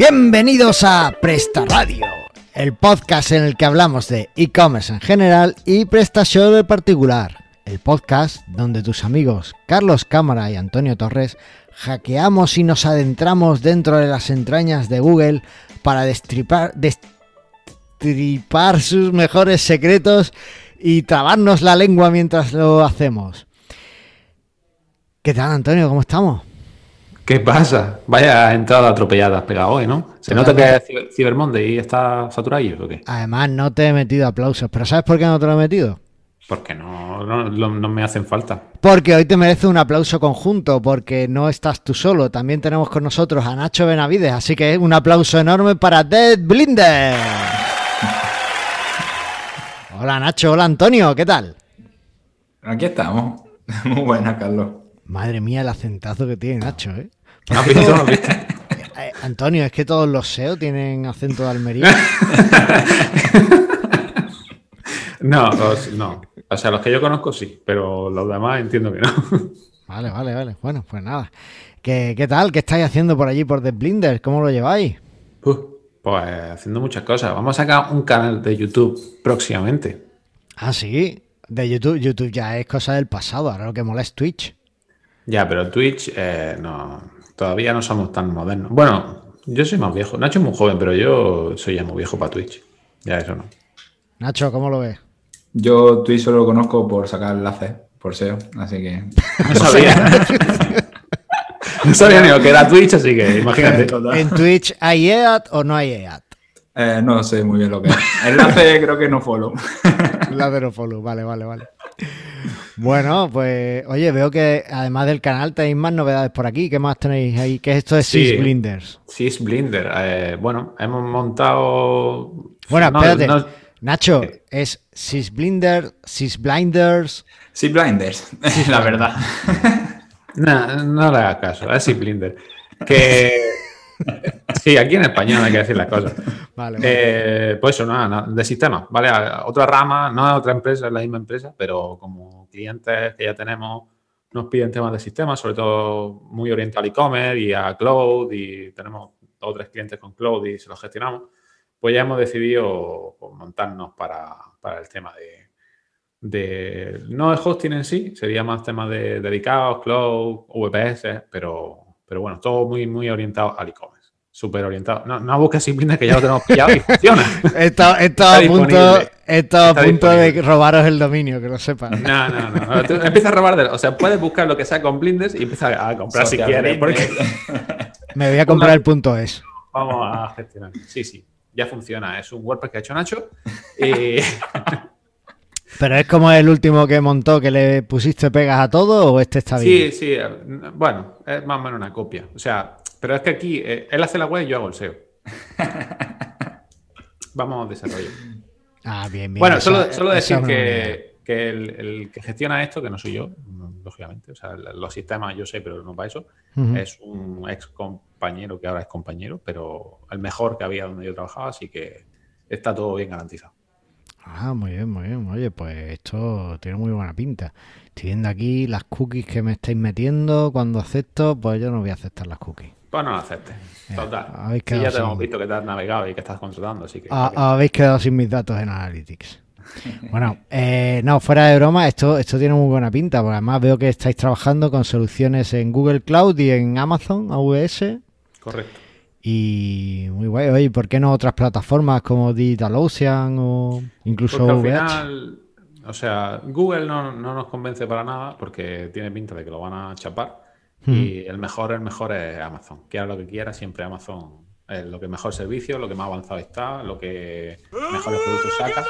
Bienvenidos a Presta Radio, el podcast en el que hablamos de e-commerce en general y PrestaShop en particular. El podcast donde tus amigos Carlos Cámara y Antonio Torres hackeamos y nos adentramos dentro de las entrañas de Google para destripar, destripar sus mejores secretos y trabarnos la lengua mientras lo hacemos. ¿Qué tal, Antonio? ¿Cómo estamos? ¿Qué pasa? Vaya entrada atropellada has pegado hoy, ¿no? ¿Se nota que es Cyber, Cyber Monday y está saturado o qué? Además, no te he metido aplausos, pero ¿sabes por qué no te lo he metido? Porque no, no, no- no me hhacen falta. Porque hoy te merece un aplauso conjunto, porque no estás tú solo. También tenemos con nosotros a Nacho Benavides, así que un aplauso enorme para Dead Blinder. Hola Nacho, hola Antonio, ¿qué tal? Aquí estamos. Muy buena, Carlos. Madre mía, el acentazo que tiene Nacho, ¿eh? ¿No has visto? ¿No has visto? Eh, Antonio, es que todos los SEO tienen acento de Almería. No, los- no. O sea, los que yo conozco sí, pero los demás entiendo que no. Vale, vale, vale. Bueno, pues nada. ¿Qué, qué tal? ¿Qué estáis haciendo por allí por Dead Blinder? ¿Cómo lo lleváis? Pues haciendo muchas cosas. Vamos a sacar un canal de YouTube próximamente. Ah, sí. De YouTube, YouTube ya es cosa del pasado. Ahora lo que mola es Twitch. Ya, pero Twitch eh, no, todavía no somos tan modernos. Bueno, yo soy más viejo. Nacho es muy joven, pero yo soy ya muy viejo para Twitch. Ya eso no. Nacho, ¿cómo lo ves? Yo Twitch solo lo conozco por sacar enlaces, por SEO, así que. No sabía. no sabía ni lo que era Twitch, así que imagínate. ¿En Twitch hay EAD o no hay EAD? Eh, no sé muy bien lo que es. Enlace creo que no follow. La de no follow, vale, vale, vale. Bueno, pues oye, veo que además del canal tenéis más novedades por aquí. ¿Qué más tenéis ahí? ¿Qué es esto de Sí. Six Blinders? Sys Blinder. eh, bueno, hemos montado. Bueno, no, espérate. no- Nacho, es Six Blinder, Six Blinders. Blinders, la verdad. No, no le hagas caso, es Sys Blinder. Que. Sí, aquí en español hay que decir las cosas. Vale, vale. Eh, pues eso, nada, nada, de sistemas, ¿vale? Otra rama, no es otra empresa, es la misma empresa, pero como clientes que ya tenemos nos piden temas de sistemas, sobre todo muy orientado al e-commerce y a cloud, y tenemos dos o tres clientes con cloud y se los gestionamos, pues ya hemos decidido pues, montarnos para, para el tema de, de... No el hosting en sí, sería más temas de dedicados, cloud, VPS, pero, pero bueno, todo muy, muy orientado al e-commerce. Súper orientado. No, no busques disciplinas que ya lo tenemos pillado y funciona. He estado, he estado Está a punto, estado a punto de robaros el dominio, que lo sepas. No, no, no. Tú empieza a robar de... O sea, puedes buscar lo que sea con blinders y empieza a comprar si quieres. Porque. Me voy a comprar el punto es. vamos a gestionar. Sí, sí. Ya funciona. Es un WordPress que ha hecho Nacho. Y... Pero es como el último que montó que le pusiste pegas a todo o este está bien. Sí, sí. eh, Bueno, es más o menos una copia. O sea, pero es que aquí eh, él hace la web y yo hago el SEO. Vamos a desarrollo. Ah, bien, bien. Bueno, Eso- solo, solo decir que, que el, el que gestiona esto, que no soy yo, lógicamente, o sea, los sistemas yo sé, pero no para eso, es un ex compañero que ahora es compañero, pero el mejor que había donde yo trabajaba, así que está todo bien garantizado. Ah, muy bien, muy bien. Oye, pues esto tiene muy buena pinta. Estoy viendo aquí las cookies que me estáis metiendo. Cuando acepto, pues yo no voy a aceptar las cookies. Pues no lo aceptes. Total. Sí, ya te hemos visto que te has navegado y que estás contratando, así que. Ah, habéis quedado sin mis datos en Analytics. Bueno, eh, no, fuera de broma, esto, esto tiene muy buena pinta, porque además veo que estáis trabajando con soluciones en Google Cloud y en Amazon AWS. Correcto. Y muy guay. Oye, ¿por qué no otras plataformas como DigitalOcean o incluso al final, o sea, Google no, no nos convence para nada porque tiene pinta de que lo van a chapar. Y el mejor, el mejor es Amazon. Quiera lo que quiera, siempre Amazon es lo que mejor servicio, lo que más avanzado está, lo que mejores productos saca.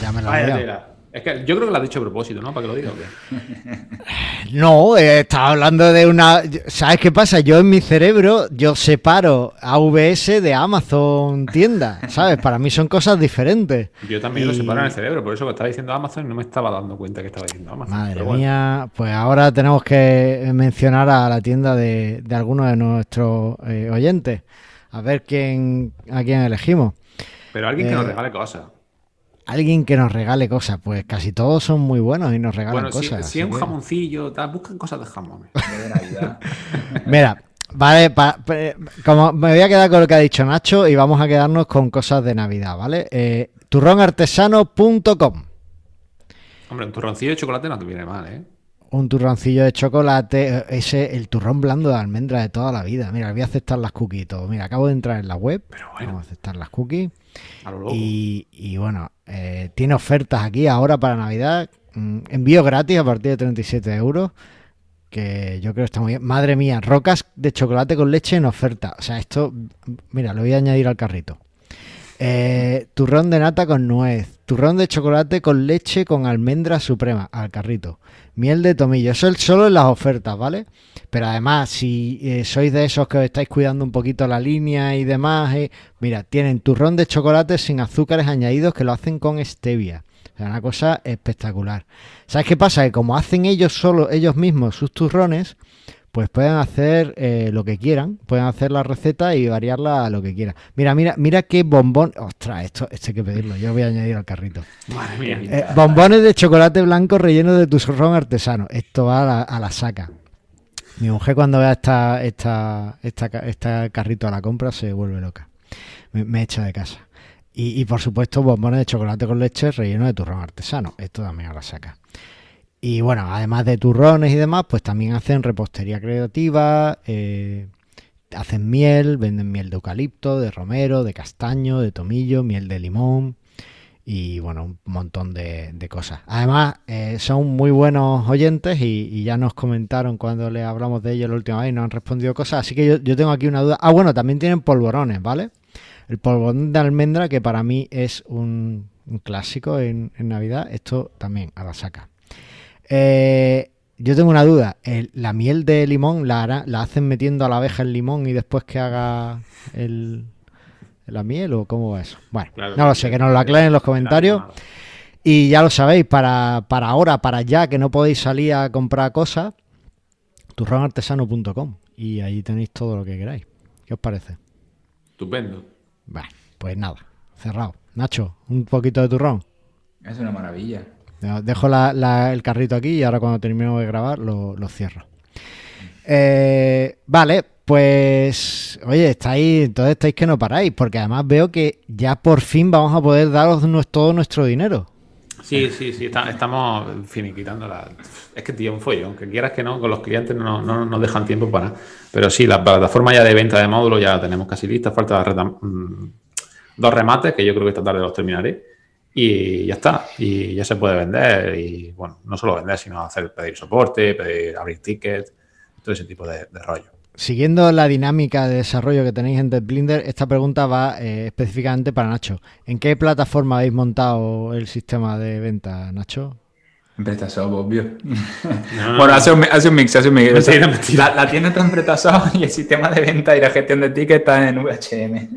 Ya me lo Es que yo creo que lo has dicho a propósito, ¿no? Para que lo diga. No, eh, estaba hablando de una... ¿Sabes qué pasa? Yo en mi cerebro, yo separo AWS de Amazon tienda, ¿sabes? Para mí son cosas diferentes. Yo también lo Y- separo en el cerebro, por eso que estaba diciendo Amazon y no me estaba dando cuenta que estaba diciendo Amazon. Madre bueno. mía, pues ahora tenemos que mencionar a la tienda de, de algunos de nuestros eh, oyentes. A ver quién a quién elegimos. Pero alguien que nos Eh, regale cosas. Alguien que nos regale cosas, pues casi todos son muy buenos y nos regalan Bueno, cosas. si es un jamoncillo, tal, buscan cosas de. De Navidad. Mira, Vale, pa- como me voy a quedar con lo que ha dicho Nacho y vamos a quedarnos con cosas de Navidad, ¿vale? Eh, turronartesano.com Hombre, un turroncillo de chocolate no te viene mal, ¿eh? Un turroncillo de chocolate, eh, ese, el turrón blando de almendra de toda la vida. Mira, voy a aceptar las cookies y todo. Mira, acabo de entrar en la web. Pero bueno. Vamos a aceptar las cookies. A lo loco. Y, y bueno, eh, tiene ofertas aquí ahora para Navidad. Mm, Envío gratis a partir de 37 euros. Que yo creo que está muy bien. Madre mía, rocas de chocolate con leche en oferta. O sea, esto, mira, lo voy a añadir al carrito. Eh, turrón de nata con nuez. Turrón de chocolate con leche con almendra suprema al carrito. Miel de tomillo. Eso es solo en las ofertas, ¿vale? Pero además, si eh, sois de esos que os estáis cuidando un poquito la línea y demás, eh, mira, tienen turrón de chocolate sin azúcares añadidos que lo hacen con stevia. O una cosa espectacular. ¿Sabes qué pasa? Que como hacen ellos solo, ellos mismos sus turrones, pues pueden hacer eh, lo que quieran. Pueden hacer la receta y variarla a lo que quieran. Mira, mira, mira qué bombón. Ostras, esto, esto hay que pedirlo. Yo lo voy a añadir al carrito. Madre mía. Eh, bombones de chocolate blanco relleno de turrón artesano. Esto va a la, a la saca. Mi mujer cuando vea esta, esta, esta, esta carrito a la compra se vuelve loca. Me, me echa de casa. Y, y, por supuesto bombones de chocolate con leche relleno de turrón artesano. Esto también a la saca. Y bueno, además de turrones y demás, pues también hacen repostería creativa, eh, hacen miel, venden miel de eucalipto, de romero, de castaño, de tomillo, miel de limón y bueno, un montón de, cosas. Además, eh, son muy buenos oyentes y, ya nos comentaron cuando les hablamos de ellos la última vez y nos han respondido cosas. Así que yo, tengo aquí una duda. Ah, bueno, también tienen polvorones, ¿vale? El polvorón de almendra, que para mí es un, clásico en Navidad, esto también a la saca. Eh, yo tengo una duda. El- ¿La miel de limón la, hará- la hacen metiendo a la abeja el limón y después que haga el, la miel o cómo va eso? Bueno, Claro, no lo sé, que nos lo aclaren en los comentarios. Y ya lo sabéis, para, para ahora, para ya, que no podéis salir a comprar cosas, turronartesano.com y ahí tenéis todo lo que queráis. ¿Qué os parece? Estupendo. Bueno, pues nada, cerrado. Nacho, un poquito de turrón. Es una maravilla. Dejo la- el carrito aquí y ahora cuando terminemos de grabar lo, cierro. Eh, vale, pues oye, estáis, entonces estáis que no paráis, porque además veo que ya por fin vamos a poder daros todo nuestro dinero. Sí, sí, sí, estamos finiquitando la... Es que, tío, un follón, que quieras que no, con los clientes no, no nos dejan tiempo para. Pero sí, la plataforma ya de venta de módulos ya la tenemos casi lista, falta mm, dos remates, que yo creo que esta tarde los terminaré. Y ya está, y ya se puede vender. Y bueno, no solo vender, sino hacer pedir soporte, pedir abrir tickets, todo ese tipo de, de rollo. Siguiendo la dinámica de desarrollo que tenéis en Blinder, esta pregunta va eh, específicamente para Nacho. ¿En qué plataforma habéis montado el sistema de venta, Nacho? En PrestaShop, obvio. No, bueno, hace un, hace un mix, hace un mix. Mentira, mentira. La, la tienda está en PrestaShop y el sistema de venta y la gestión de tickets está en VHM.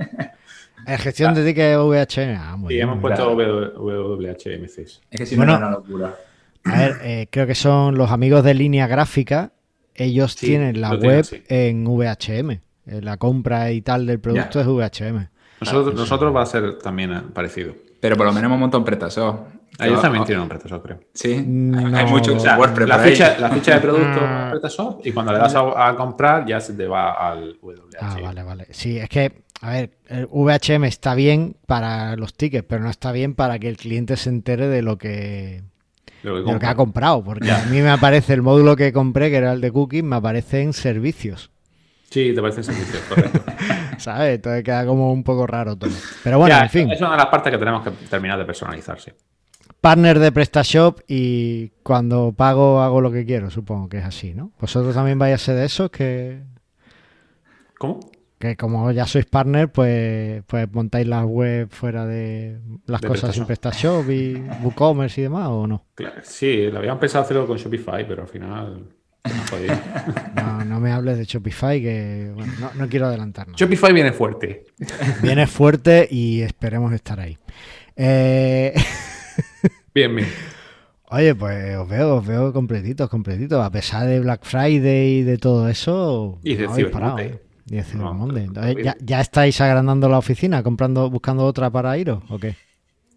En gestión de tickets VHN. Ah, muy Y bien, hemos puesto WHMCs. Es que si Bueno. no, es una locura. A ver, eh, creo que son los amigos de línea gráfica. Ellos Sí, tienen la web en VHM. Eh, La compra y tal del producto Ya. es VHM. Nosotros, nosotros va a ser también eh, parecido. Pero por lo menos hemos montado en PrestaShop. Ellos también tienen un PrestaShop, creo. Sí, No. hay mucho O O sea, WordPress la ficha, la ficha de producto PrestaShop y cuando le das a, a comprar ya se te va al WH. Ah, vale, vale. Sí, es que, a ver, el VHM está bien para los tickets, pero no está bien para que el cliente se entere de lo que, Lo que de lo que compra. ha comprado. Porque a mí me aparece el módulo que compré, que era el de cookies, me aparece en servicios. Sí, te parecen servicios, correcto. ¿Sabes? Entonces queda como un poco raro todo. Pero bueno, Ya, en fin. Es una de las partes que tenemos que terminar de personalizarse. partner de PrestaShop y cuando pago hago lo que quiero, supongo que es así, ¿no? Vosotros también vais a ser de esos que, ¿Cómo? Que como ya sois partner, pues, pues montáis las web fuera de las De cosas en PrestaShop y WooCommerce y demás, ¿o no? Claro, sí, lo habíamos pensado hacerlo con Shopify, pero al final jodido. No, no me hables de Shopify, que bueno, no, no quiero adelantarnos. Shopify viene fuerte. Viene fuerte y esperemos estar ahí. Eh, Bien, bien. Oye, pues os veo, os veo completitos, completitos. A pesar de Black Friday y de todo eso, Y de no ¿ya, ya estáis agrandando la oficina, comprando, buscando otra para iros o qué?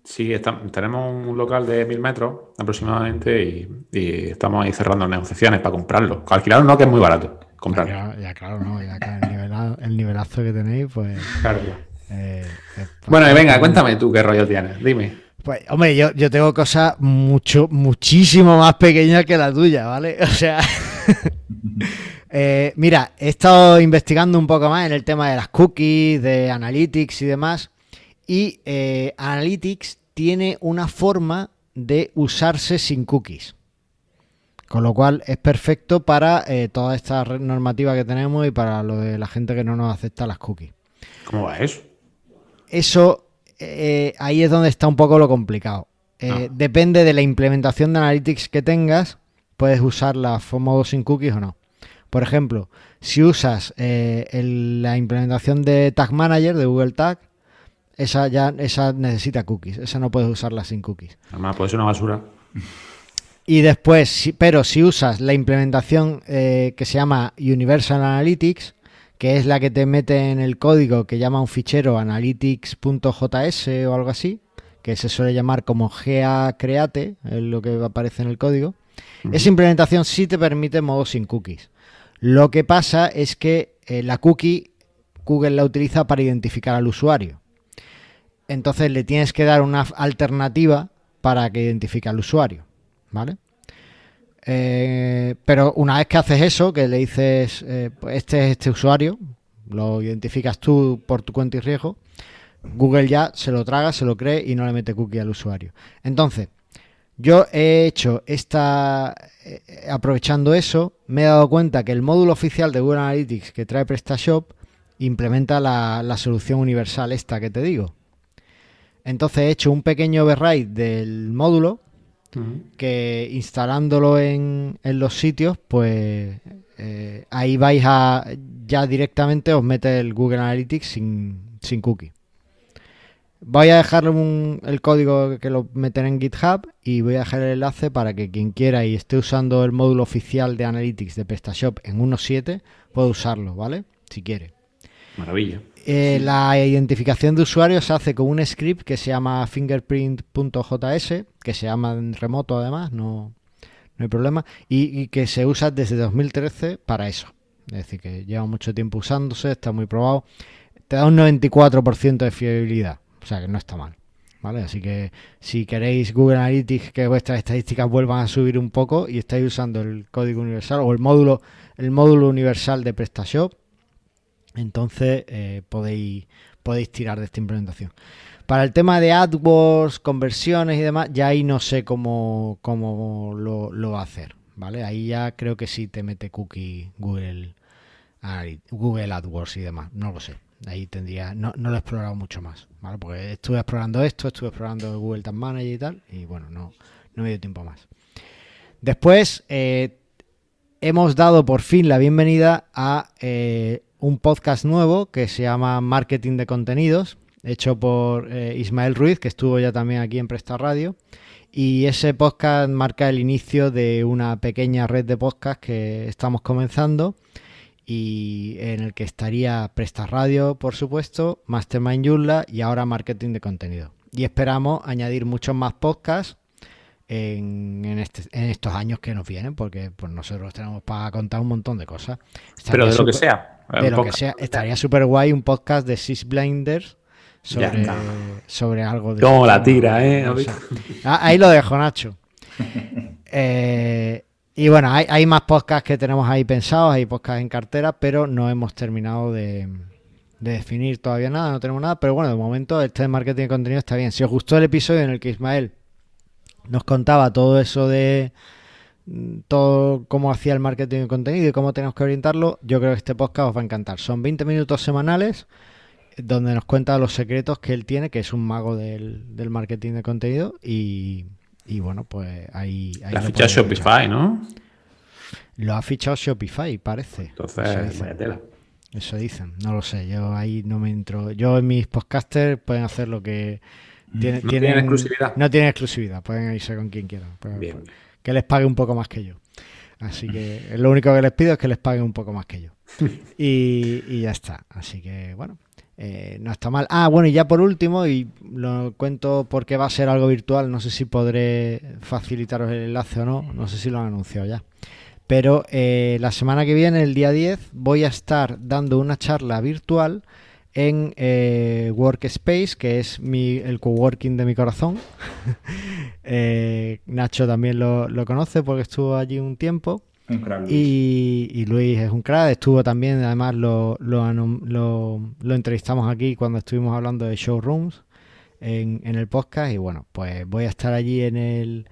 Sí, está- tenemos un local de mil metros aproximadamente y, y estamos ahí cerrando negociaciones para comprarlo. Alquilar no, que es muy barato. comprar. Ya, ya, claro, no, ya el, nivela- el nivelazo que tenéis, pues. Claro. eh, es Bueno, y venga, cuéntame tú qué rollo tienes. Dime. Pues, hombre, yo, yo tengo cosas mucho, muchísimo más pequeñas que la tuya, ¿vale? O sea, eh, mira, he estado investigando un poco más en el tema de las cookies, de Analytics y demás, y eh, Analytics tiene una forma de usarse sin cookies. Con lo cual es perfecto para eh, toda esta normativa que tenemos y para lo de la gente que no nos acepta las cookies ¿Cómo va eso? eso eh, ahí es donde está un poco lo complicado. Eh, Ah. Depende de la implementación de Analytics que tengas, puedes usar la modo sin cookies o no. Por ejemplo, si usas eh, el- la implementación de Tag Manager de Google Tag, esa ya esa necesita cookies, esa no puedes usarla sin cookies. Además, puede ser una basura. Y después, si- pero si usas la implementación eh, que se llama Universal Analytics, que es la que te mete en el código que llama un fichero analytics.js o algo así, que se suele llamar como GA Create, es lo que aparece en el código, esa implementación sí te permite modo sin cookies. Lo que pasa es que eh, la cookie Google la utiliza para identificar al usuario. Entonces le tienes que dar una alternativa para que identifique al usuario. ¿Vale? Eh, pero una vez que haces eso, que le dices, eh, pues este es este usuario, lo identificas tú por tu cuenta y riesgo, Google ya se lo traga, se lo cree y no le mete cookie al usuario. Entonces, yo he hecho esta, eh, aprovechando eso, me he dado cuenta que el módulo oficial de Google Analytics que trae PrestaShop implementa la, la solución universal esta que te digo. Entonces he hecho un pequeño override del módulo que instalándolo en, en los sitios, pues eh, ahí vais a ya directamente os mete el Google Analytics sin, sin cookie. Voy a dejar un- el código que lo meteré en GitHub y voy a dejar el enlace para que quien quiera y esté usando el módulo oficial de Analytics de PrestaShop en 1.7 pueda usarlo, ¿vale? Si quiere. Maravilla. Eh, la identificación de usuario se hace con un script que se llama fingerprint.js, que se llama en remoto además, no, no hay problema, y, y que se usa desde 2013 para eso. Es decir, que lleva mucho tiempo usándose, está muy probado. Te da un 94% de fiabilidad, o sea que no está mal. ¿Vale? Así que si queréis Google Analytics que vuestras estadísticas vuelvan a subir un poco y estáis usando el código universal o el módulo, el módulo universal de PrestaShop, entonces eh, podéis, podéis tirar de esta implementación. Para el tema de AdWords, conversiones y demás, ya ahí no sé cómo, cómo lo, lo va a hacer. ¿Vale? Ahí ya creo que sí te mete cookie Google, Google AdWords y demás. No lo sé. Ahí tendría. No, no lo he explorado mucho más. ¿Vale? Porque estuve explorando esto, estuve explorando Google Tag Manager y tal. Y bueno, no, no me dio tiempo más. Después, eh, hemos dado por fin la bienvenida a eh, un podcast nuevo que se llama Marketing de Contenidos, hecho por eh, Ismael Ruiz, que estuvo ya también aquí en Presta Radio. Y ese podcast marca el inicio de una pequeña red de podcast que estamos comenzando y en el que estaría Presta Radio, por supuesto, Mastermind Joomla y ahora Marketing de Contenido. Y esperamos añadir muchos más podcasts en, en este- en estos años que nos vienen, porque pues nosotros tenemos para contar un montón de cosas. Pero de lo que sea. de lo que sea, estaría súper guay un podcast de Six Blinders Ya sobre, sobre algo de Cómo ese la tira, ¿eh? Ah, ahí lo dejo, Nacho. Eh, y bueno, hay, hay más podcasts que tenemos ahí pensados, hay podcasts en cartera, pero no hemos terminado de, de definir todavía nada, no tenemos nada. Pero bueno, de momento este marketing de contenido está bien. Si os gustó el episodio en el que Ismael nos contaba todo eso de mm, todo cómo hacía el marketing de contenido y cómo tenemos que orientarlo, yo creo que este podcast os va a encantar. Son 20 minutos semanales donde nos cuenta los secretos que él tiene, que es un mago del marketing de contenido y, y bueno, pues ahí... ahí La lo ficha escuchar. Shopify, ¿no? Lo ha fichado Shopify, parece. Eso Entonces, dicen. vaya tela. Eso dicen, no lo sé, yo ahí no me entro. Yo en mis podcasters pueden hacer lo que... tienen- No tienen exclusividad. No tienen exclusividad, pueden irse con quien quieran. Bien. que les pague un poco más que yo. Así que lo único que les pido es que les paguen un poco más que yo. Y, y ya está. Así que bueno, eh, no está mal. Ah, bueno, y ya por último, y lo cuento porque va a ser algo virtual, no sé si podré facilitaros el enlace o no, no sé si lo han anunciado ya. Pero eh, la semana que viene, el día 10, voy a estar dando una charla virtual en eh, Workspace, que es mi, el coworking de mi corazón. Nacho también lo, lo conoce porque estuvo allí un tiempo. Un crack, Luis. Y, y Luis es un crack, estuvo también, además lo, lo, anum- lo- lo entrevistamos aquí cuando estuvimos hablando de showrooms en, en el podcast y bueno, pues voy a estar allí en el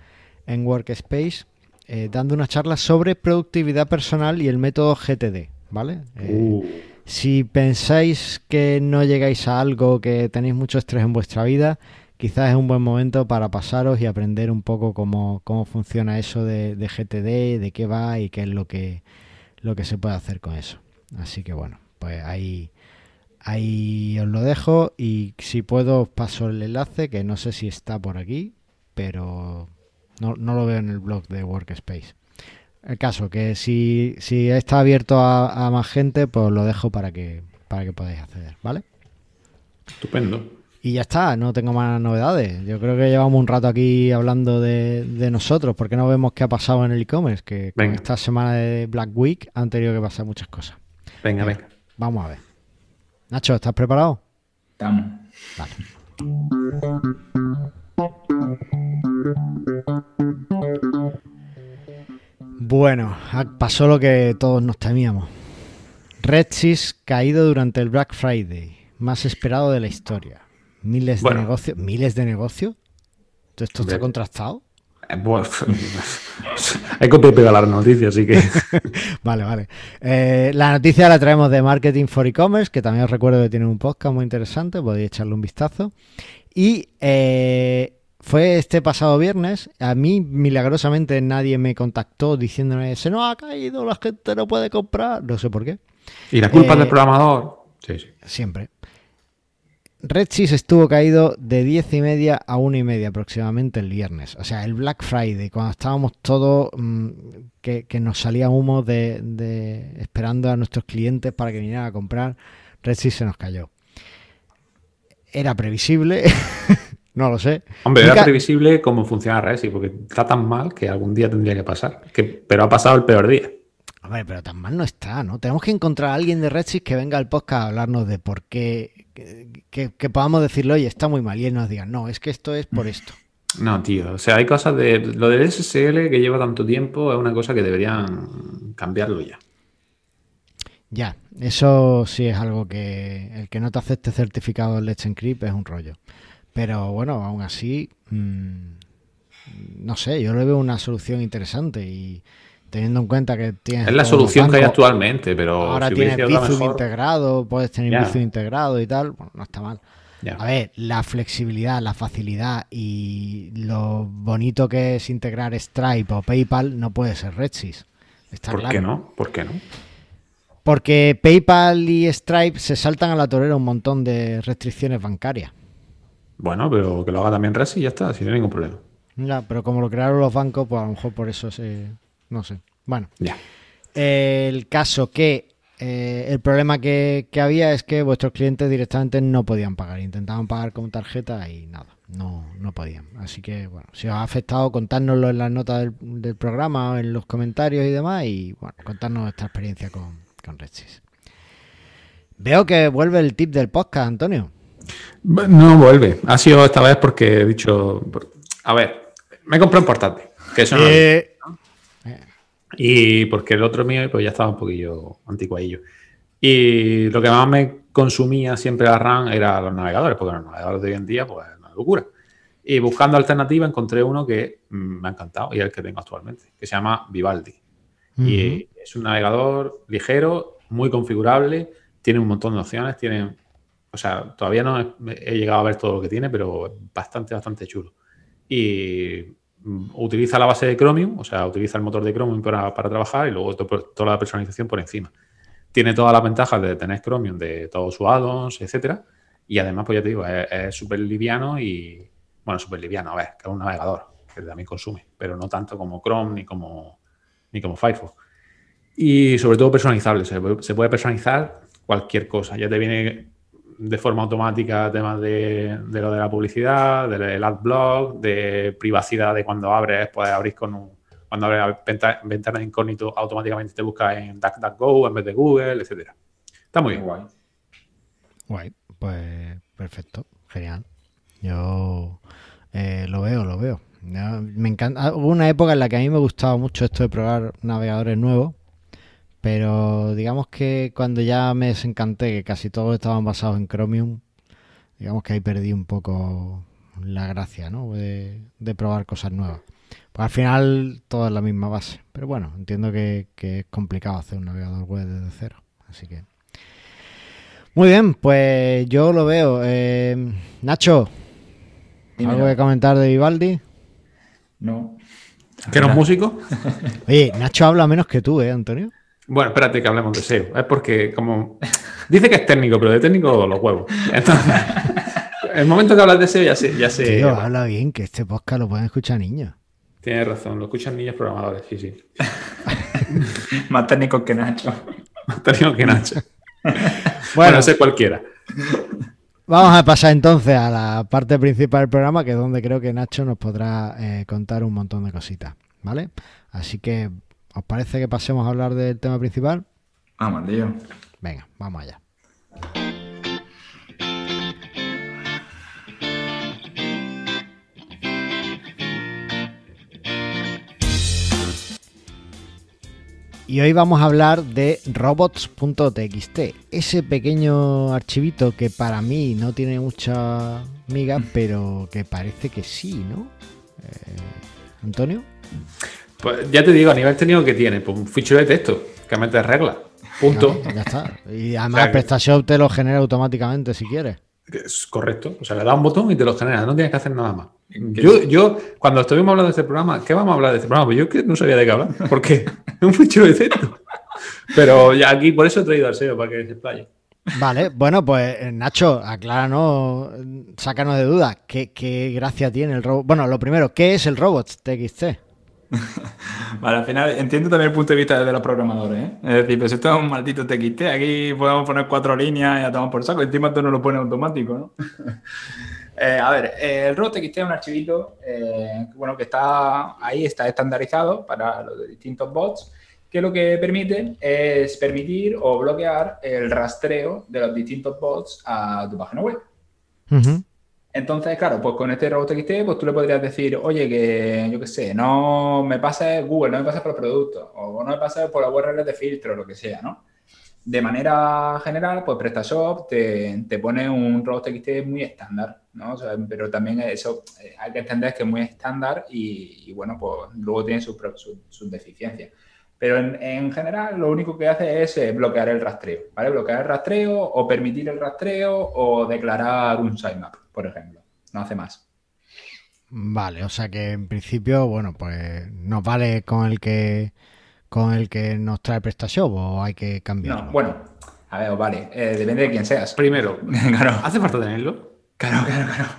en Workspace eh, dando una charla sobre productividad personal y el método GTD, ¿vale? Eh, Uh, si pensáis que no llegáis a algo, que tenéis mucho estrés en vuestra vida, quizás es un buen momento para pasaros y aprender un poco cómo, cómo funciona eso de, de GTD, de qué va y qué es lo que, lo que se puede hacer con eso. Así que bueno, pues ahí, ahí os lo dejo y si puedo os paso el enlace, que no sé si está por aquí, pero no, no lo veo en el blog de Workspace. El caso, que si, si está abierto a, a más gente, pues lo dejo para que, para que podáis acceder, ¿vale? estupendo. Y ya está, no tengo más novedades. Yo creo que llevamos un rato aquí hablando de, de nosotros, porque no vemos qué ha pasado en el e-commerce, que con Venga. esta semana de Black Week han tenido que pasar muchas cosas. Venga, venga. Vamos a ver. Nacho, ¿estás preparado? Estamos. Bueno, ha- pasó lo que todos nos temíamos. Redsys caído durante el Black Friday, más esperado de la historia. Miles Bueno. de negocios. ¿Miles de negocios? ¿Esto está contrastado? Bueno, Hay que pegar las noticias, así que. Vale, vale. Eh, la noticia la traemos de Marketing for E-Commerce, que también os recuerdo que tiene un podcast muy interesante, podéis echarle un vistazo. Y eh, fue este pasado viernes, a mí milagrosamente nadie me contactó diciéndome, se nos ha caído, la gente no puede comprar, no sé por qué, ¿Y la culpa Eh, del programador? Sí, sí. siempre. Redsys estuvo caído de 10 y media a 1 y media aproximadamente el viernes. O sea, el Black Friday, cuando estábamos todos mm, que, que nos salía humo de, de- esperando a nuestros clientes para que vinieran a comprar, Redsys se nos cayó. Era previsible, no lo sé. Hombre, Nunca- era previsible cómo funciona Resi, porque está tan mal que algún día tendría que pasar. Que, pero ha pasado el peor día. Hombre, pero tan mal no está, ¿no? Tenemos que encontrar a alguien de Redsys que venga al podcast a hablarnos de por qué, que, que- que podamos decirle, oye, está muy mal, y él nos diga, no, es que esto es por esto. No, tío. O sea, hay cosas de. Lo del SSL que lleva tanto tiempo es una cosa que deberían cambiarlo ya. Ya, eso sí es algo que el que no te acepte certificado en Let's Encrypt es un rollo. Pero bueno, aún así, mm, no sé, yo le veo una solución interesante y teniendo en cuenta que tienes... Es la solución que hay actualmente, pero Ahora si tienes Bizum mejor. integrado, puedes tener Ya. Bizum integrado y tal, bueno, no está mal. A ver, la flexibilidad, la facilidad y lo bonito que es integrar Stripe o PayPal no puede ser Redsys. Está ¿Por claro. qué no? ¿Por qué no? Porque PayPal y Stripe se saltan a la torera un montón de restricciones bancarias. Bueno, pero que lo haga también Resi y ya está, sin ningún problema. Ya, pero como lo crearon los bancos, pues a lo mejor por eso se... No sé. Bueno, Ya. el caso que eh, el problema que, que había es que vuestros clientes directamente no podían pagar. Intentaban pagar con tarjeta y nada, no, no podían. Así que, bueno, si os ha afectado, contárnoslo en las notas del, del programa, o en los comentarios y demás, y bueno, contarnos vuestra experiencia con, con Redsys. Veo que vuelve el tip del podcast, Antonio. No vuelve. Ha sido esta vez porque he dicho. A ver, me compré un portátil. Que eso no Eh, Y porque el otro mío pues ya estaba un poquillo anticuadillo. Y lo que más me consumía siempre la RAM era los navegadores, porque los navegadores de hoy en día pues es una locura. Y buscando alternativas encontré uno que mm, me ha encantado y es el que tengo actualmente, que se llama Vivaldi. Y es un navegador ligero, muy configurable, tiene un montón de opciones, tiene, o sea, todavía no he, he llegado a ver todo lo que tiene, pero bastante, bastante chulo. Y utiliza la base de Chromium, o sea, utiliza el motor de Chromium para, trabajar y luego to- toda la personalización por encima. Tiene todas las ventajas de tener Chromium, de todos sus addons, etcétera. Y además, pues ya te digo, es súper liviano y, bueno, súper liviano, a ver, que es un navegador que también consume, pero no tanto como Chrome ni como, ni como Firefox. Y sobre todo personalizable, se se puede personalizar cualquier cosa. Ya te viene de forma automática temas de, de lo de la publicidad, del adblock, de privacidad de cuando abres, puedes abrir con un, cuando abres venta, ventanas incógnito, automáticamente te busca en DuckDuckGo en vez de Google, etcétera. Está muy bien. Guay. Guay, pues perfecto, genial. Yo eh, lo veo, lo veo. Ya, me encanta. Hubo una época en la que a mí me gustaba mucho esto de probar navegadores nuevos, pero digamos que cuando ya me desencanté, que casi todos estaban basados en Chromium, digamos que ahí perdí un poco la gracia, ¿no? De, de probar cosas nuevas. Pues al final todo es la misma base. Pero bueno, entiendo que, que es complicado hacer un navegador web desde cero. Así que. Muy bien, pues yo lo veo. Eh, Nacho, Dímelo. ¿algo que comentar de Vivaldi? No. ¿Que no es músico? Oye, Nacho habla menos que tú, ¿eh, Antonio? Bueno, espérate que hablemos de SEO. Es porque, como. Dice que es técnico, pero de técnico los huevos. Entonces, el momento que hablas de SEO ya sé. Ya sé Tío, habla bien, que este podcast lo pueden escuchar niños. Tienes razón, lo escuchan niños programadores, sí, sí. Más técnicos que Nacho. Más técnico que Nacho. Bueno, Bueno, sé cualquiera. vamos a pasar entonces a la parte principal del programa, que es donde creo que Nacho nos podrá eh, contar un montón de cositas, ¿vale? Así que, ¿os parece que pasemos a hablar del tema principal? Vamos, tío. Venga, vamos allá. Y hoy vamos a hablar de robots.txt, ese pequeño archivito que para mí no tiene mucha miga, pero que parece que sí, ¿no? Eh, Antonio. Pues ya te digo, a nivel técnico que tiene, pues un fichero de texto que metes reglas. Punto. Ya está. Y además O sea PrestaShop te lo genera automáticamente si quieres. Es correcto. O sea, le das un botón y te lo genera. No tienes que hacer nada más. Yo, yo, cuando estuvimos hablando de este programa, ¿qué vamos a hablar de este programa? Pues yo que no sabía de qué hablar. Porque es un fichero de texto. Pero ya aquí, por eso he traído al SEO, para que se explaye. Vale, bueno, pues Nacho, acláranos, sácanos de dudas. ¿Qué, qué gracia tiene el robot? Bueno, lo primero, ¿qué es el robots.txt? Vale, al final entiendo también el punto de vista de los programadores, ¿eh? Es decir, pues esto es un maldito TXT, aquí podemos poner cuatro líneas y ya tomamos por saco, encima tú no lo pones automático, ¿no? Eh, a ver, eh, el robot TXT es un archivito, eh, bueno, que está ahí, está estandarizado para los distintos bots, que lo que permite es permitir o bloquear el rastreo de los distintos bots a tu página web. Ujú. Entonces, claro, pues con este robot TXT, pues tú le podrías decir, oye, que yo qué sé, no me pases Google, no me pases por productos, o no me pases por las URLs de filtro, lo que sea, ¿no? De manera general, pues PrestaShop te, te pone un robot TXT muy estándar, ¿no? Pero también eso eh, hay que entender que es muy estándar y, bueno, pues luego tiene sus deficiencias. Pero en, en general lo único que hace es eh, bloquear el rastreo, ¿vale? Bloquear el rastreo o permitir el rastreo o declarar un sitemap, por ejemplo. No hace más. Vale, o sea que en principio, bueno, pues nos vale con el que con el que nos trae PrestaShop o hay que cambiarlo. No, bueno, a ver, vale, eh, depende de quién seas. Primero, claro, ¿hace falta tenerlo? Claro, claro, claro.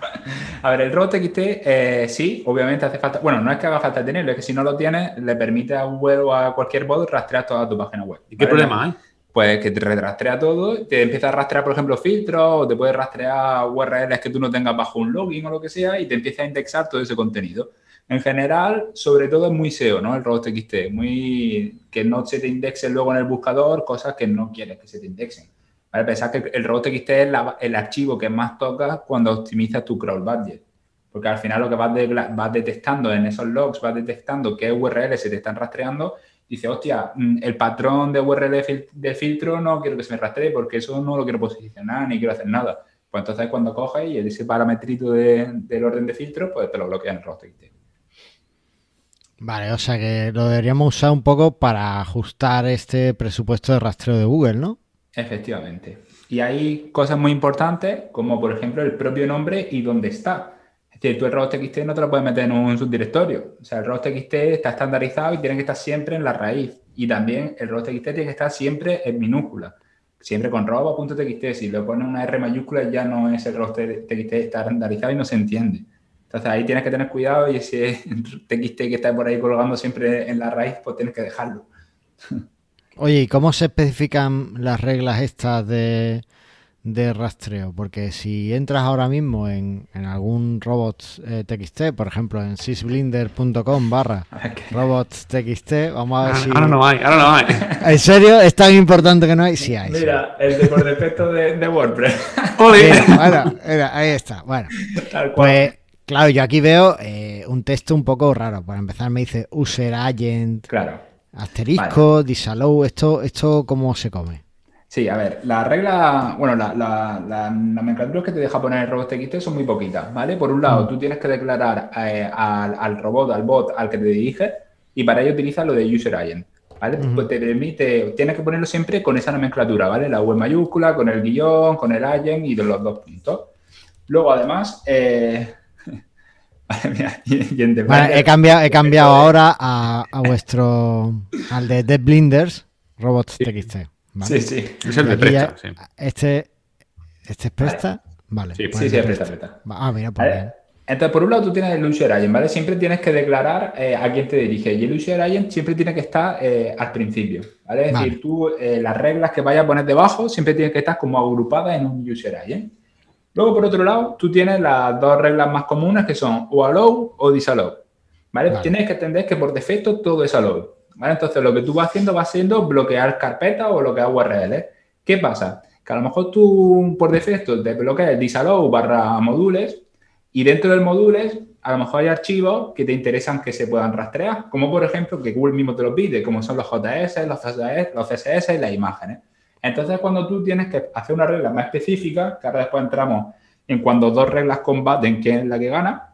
A ver, el robot TXT, eh, sí, obviamente hace falta. Bueno, no es que haga falta tenerlo, es que si no lo tienes, le permite a Google o a cualquier bot rastrear toda tu página web. ¿Y qué ¿vale? problema hay? Pues que te rastrea todo, te empieza a rastrear, por ejemplo, filtros, o te puede rastrear URLs que tú no tengas bajo un login o lo que sea, y te empieza a indexar todo ese contenido. En general, sobre todo es muy SEO, ¿no? El robot TXT, muy que no se te indexen luego en el buscador cosas que no quieres que se te indexen. ¿Vale? Pensar que el robot TXT es el archivo que más tocas cuando optimizas tu crawl budget. Porque al final lo que vas, vas detectando en esos logs, vas detectando qué URLs se te están rastreando dice, hostia, mm, el patrón de URL de fil- de filtro no quiero que se me rastree porque eso no lo quiero posicionar ni quiero hacer nada. Pues entonces cuando coges y ese parametrito de- del orden de filtro, pues te lo bloquea en el robot TXT. Vale, o sea que lo deberíamos usar un poco para ajustar este presupuesto de rastreo de Google, ¿no? Efectivamente. Y hay cosas muy importantes, como por ejemplo el propio nombre y dónde está. Es decir, tú el robot TXT no te lo puedes meter en un subdirectorio. O sea, el robot TXT está estandarizado y tiene que estar siempre en la raíz. Y también el robot TXT tiene que estar siempre en minúscula. Siempre con robo.txt. Si le pones una R mayúscula ya no es el robot TXT estandarizado y no se entiende. Entonces ahí tienes que tener cuidado y ese TXT que está por ahí colgando siempre en la raíz, pues tienes que dejarlo. Oye, ¿y cómo se especifican las reglas estas de, de rastreo? Porque si entras ahora mismo en, en algún robots eh, TXT, por ejemplo en sysblinder.com barra robots TXT, vamos a ver Ahora, si... ahora no hay, ahora no hay. ¿En serio? ¿Es tan importante que no hay? Sí hay. sí. Mira, el de por defecto de, de WordPress. Ole. Mira, bueno, mira, ahí está. Bueno, Tal cual. pues claro, yo aquí veo eh, un texto un poco raro. Para empezar me dice user agent, Claro. Asterisco, disallow, esto, esto cómo se come. Sí, a ver, la regla, bueno, la, la, la nomenclatura que te deja poner el robot TXT son muy poquitas, ¿vale? Por un lado, tú tienes que declarar eh, al, al robot, al bot al que te diriges, y para ello utilizas lo de user agent, ¿vale? Pues te permite, tienes que ponerlo siempre con esa nomenclatura, ¿vale? La U mayúscula, con el guion, con el agent y de los dos puntos. Luego, además, eh... Madre mía, y- y en Vale, Debian- he cambiado, he cambiado ahora a, a vuestro, al de Dead Blinders, robots TXT. ¿vale? Sí, sí. Es el de Presta, sí. Este, este es Presta, vale. Sí, pues Sí, sí, aprieta, Presta. aprieta. Ah, mira, pues. Entonces, por un lado, tú tienes el user agent, ¿vale? Siempre tienes que declarar eh, a quién te dirige. Y el user agent siempre tiene que estar eh, al principio, ¿vale? Es Vale. decir, tú eh, las reglas que vayas a poner debajo siempre tienen que estar como agrupadas en un user agent. Luego, por otro lado, tú tienes las dos reglas más comunes que son o allow o disallow, ¿vale? Vale. Tienes que entender que por defecto todo es allow, ¿vale? Entonces, lo que tú vas haciendo va siendo bloquear carpetas o bloquear URLs. ¿Qué pasa? Que a lo mejor tú por defecto te bloqueas disallow barra módulos y dentro del módulos a lo mejor hay archivos que te interesan que se puedan rastrear, como por ejemplo que Google mismo te los pide, como son los JS, los CSS, los CSS y las imágenes. Entonces, cuando tú tienes que hacer una regla más específica, que ahora después entramos en cuando dos reglas combaten quién es la que gana,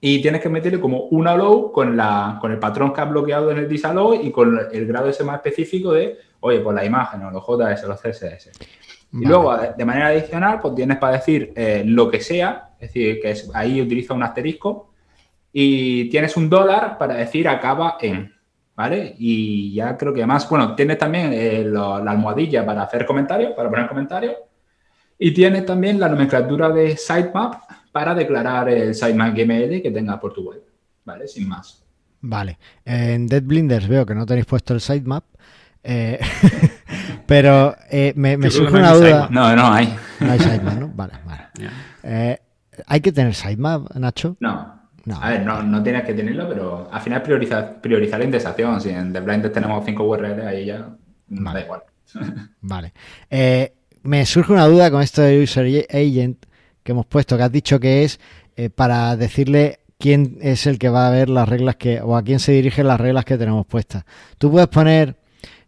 y tienes que meterle como un allow con, la, con el patrón que has bloqueado en el disallow y con el grado ese más específico de, oye, pues la imagen o los JS, los CSS. Y luego, de manera adicional, pues tienes para decir eh, lo que sea, es decir, que es- ahí utiliza un asterisco y tienes un dólar para decir acaba en, ¿vale? Y ya creo que además, bueno, tienes también eh, lo- la almohadilla para hacer comentarios, para poner comentarios y tienes también la nomenclatura de sitemap para declarar el sitemap GML que tenga por tu web, ¿vale? Sin más. Vale. En Dead Blinders veo que no tenéis puesto el sitemap. eh, pero eh, me, surge no una hay duda. No, no hay. No hay sitemap, ¿no? Vale, vale. Eh, ¿Hay que tener sitemap, Nacho? No. No. A ver, no, no tienes que tenerlo, pero al final priorizar, priorizar la indexación. Si en The Blinders tenemos 5 URLs, ahí ya Vale. da igual. Vale. Eh, me surge una duda con esto de User Agent que hemos puesto, que has dicho que es eh, para decirle quién es el que va a ver las reglas que, o a quién se dirigen las reglas que tenemos puestas. Tú puedes poner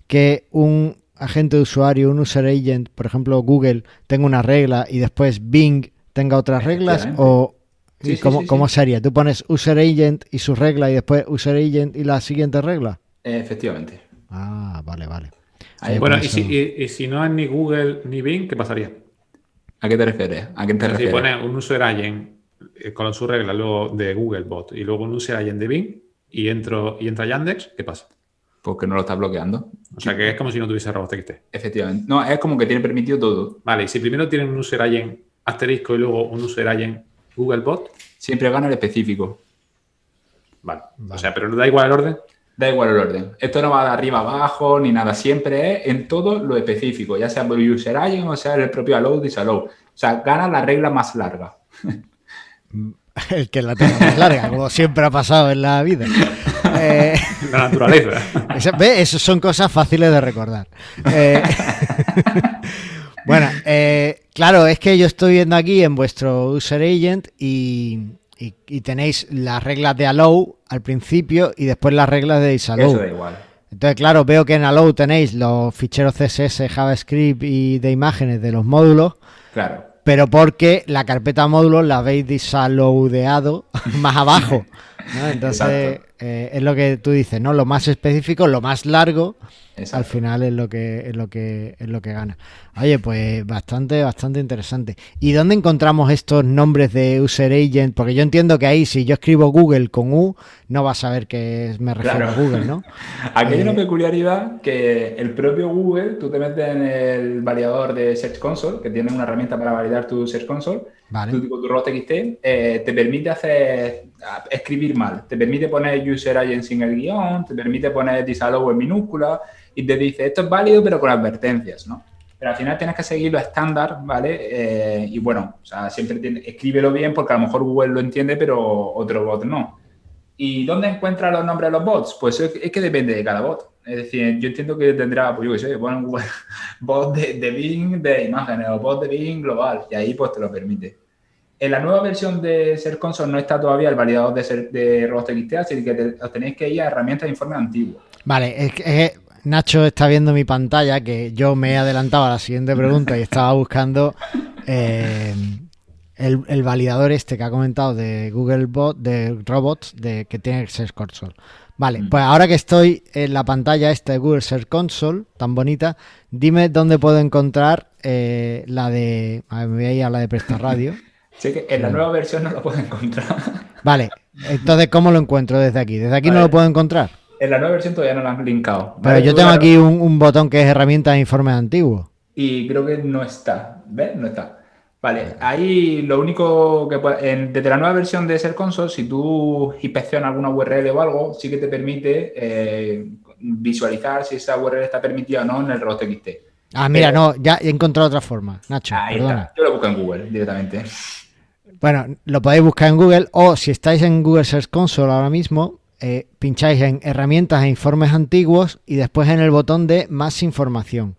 que un agente de usuario, un User Agent, por ejemplo Google, tenga una regla y después Bing tenga otras reglas, o Sí, ¿y sí, cómo, sí, cómo sería? ¿Tú pones User Agent y su regla y después User Agent y la siguiente regla? Efectivamente. Ah, vale, vale. Ahí, Bueno, y si, y- y si no es ni Google ni Bing, ¿qué pasaría? ¿A qué te refieres? ¿A quién te Si refieres? pones un user agent eh, con su regla luego de Google Bot y luego un user agent de Bing y entro y entra Yandex, ¿qué pasa? Porque no lo estás bloqueando. O sea que es como si no tuviese robots.txt. Efectivamente. No, es como que tiene permitido todo. Vale, y si primero tienen un user agent asterisco y luego un user agent Google Bot, Siempre gana el específico. vale. Vale. O sea, pero no da igual el orden. Da igual el orden. Esto no va de arriba abajo ni nada. Siempre es en todo lo específico, ya sea por user agent o sea el propio allow, disallow. O sea, gana la regla más larga. El que la tenga más larga, como siempre ha pasado en la vida. Eh, La naturaleza. esa- ¿ve? Esas son cosas fáciles de recordar. Eh, bueno, eh, claro, es que yo estoy viendo aquí en vuestro user agent y, y- y tenéis las reglas de allow al principio y después las reglas de disallow. Eso da igual. Entonces, claro, veo que en allow tenéis los ficheros CSS, JavaScript y de imágenes de los módulos. Claro. pero porque la carpeta módulos la habéis disalowdeado más abajo. ¿no? Entonces, Exacto. Eh, es lo que tú dices, ¿no? Lo más específico, lo más largo, al final es lo que es lo que es lo que gana. Oye, pues bastante, bastante interesante. ¿Y dónde encontramos estos nombres de user agent? Porque yo entiendo que ahí, si yo escribo Google con U, no vas a saber que me refiero Claro. a Google, ¿no? Aquí hay Eh, una peculiaridad que el propio Google, tú te metes en el validador de Search Console, que tiene una herramienta para validar tu Search Console, Vale. tú con tu robot.txt, eh, te permite hacer, escribir mal, te permite poner user agent sin el guion, te permite poner disallow en minúscula y te dice esto es válido pero con advertencias, ¿no? Pero al final tienes que seguir lo estándar, ¿vale? Eh, y bueno, o sea, siempre tiene- escríbelo bien porque a lo mejor Google lo entiende, pero otro bot no. ¿Y dónde encuentra los nombres de los bots? Pues es, es que depende de cada bot. Es decir, yo entiendo que tendrá, pues yo qué sé, ponen Google- bot de, de Bing de imágenes o bot de Bing global, y ahí pues te lo permite. En la nueva versión de Search Console no está todavía el validador de, ser- de robots.txt, así que te- os tenéis que ir a herramientas de informe antiguo. Vale, es que, es que Nacho está viendo mi pantalla, que yo me he adelantado a la siguiente pregunta y estaba buscando eh, el, el validador este que ha comentado de Google Bot, de robots, de que tiene Search Console. Vale, Mm. pues ahora que estoy en la pantalla esta de Google Search Console, tan bonita, dime dónde puedo encontrar eh, la de... A ver, me voy a ir a la de Presta Radio. Sé que en la nueva versión no lo puedo encontrar. Vale, entonces, ¿cómo lo encuentro desde aquí? ¿Desde aquí no lo puedo encontrar? En la nueva versión todavía no lo han linkado. Pero ¿vale? yo tengo aquí un, un botón que es herramientas de informes antiguos. Y creo que no está. ¿Ves? No está. Vale, ahí lo único que puede- en- desde la nueva versión de Ser Console, si tú inspeccionas alguna URL o algo, sí que te permite eh, visualizar si esa URL está permitida o no en el robot.txt. Ah, mira, Pero- no, ya he encontrado otra forma, Nacho, Ahí perdona. está. Yo lo busco en Google directamente. Bueno, lo podéis buscar en Google o si estáis en Google Search Console ahora mismo, eh, pincháis en herramientas e informes antiguos y después en el botón de más información.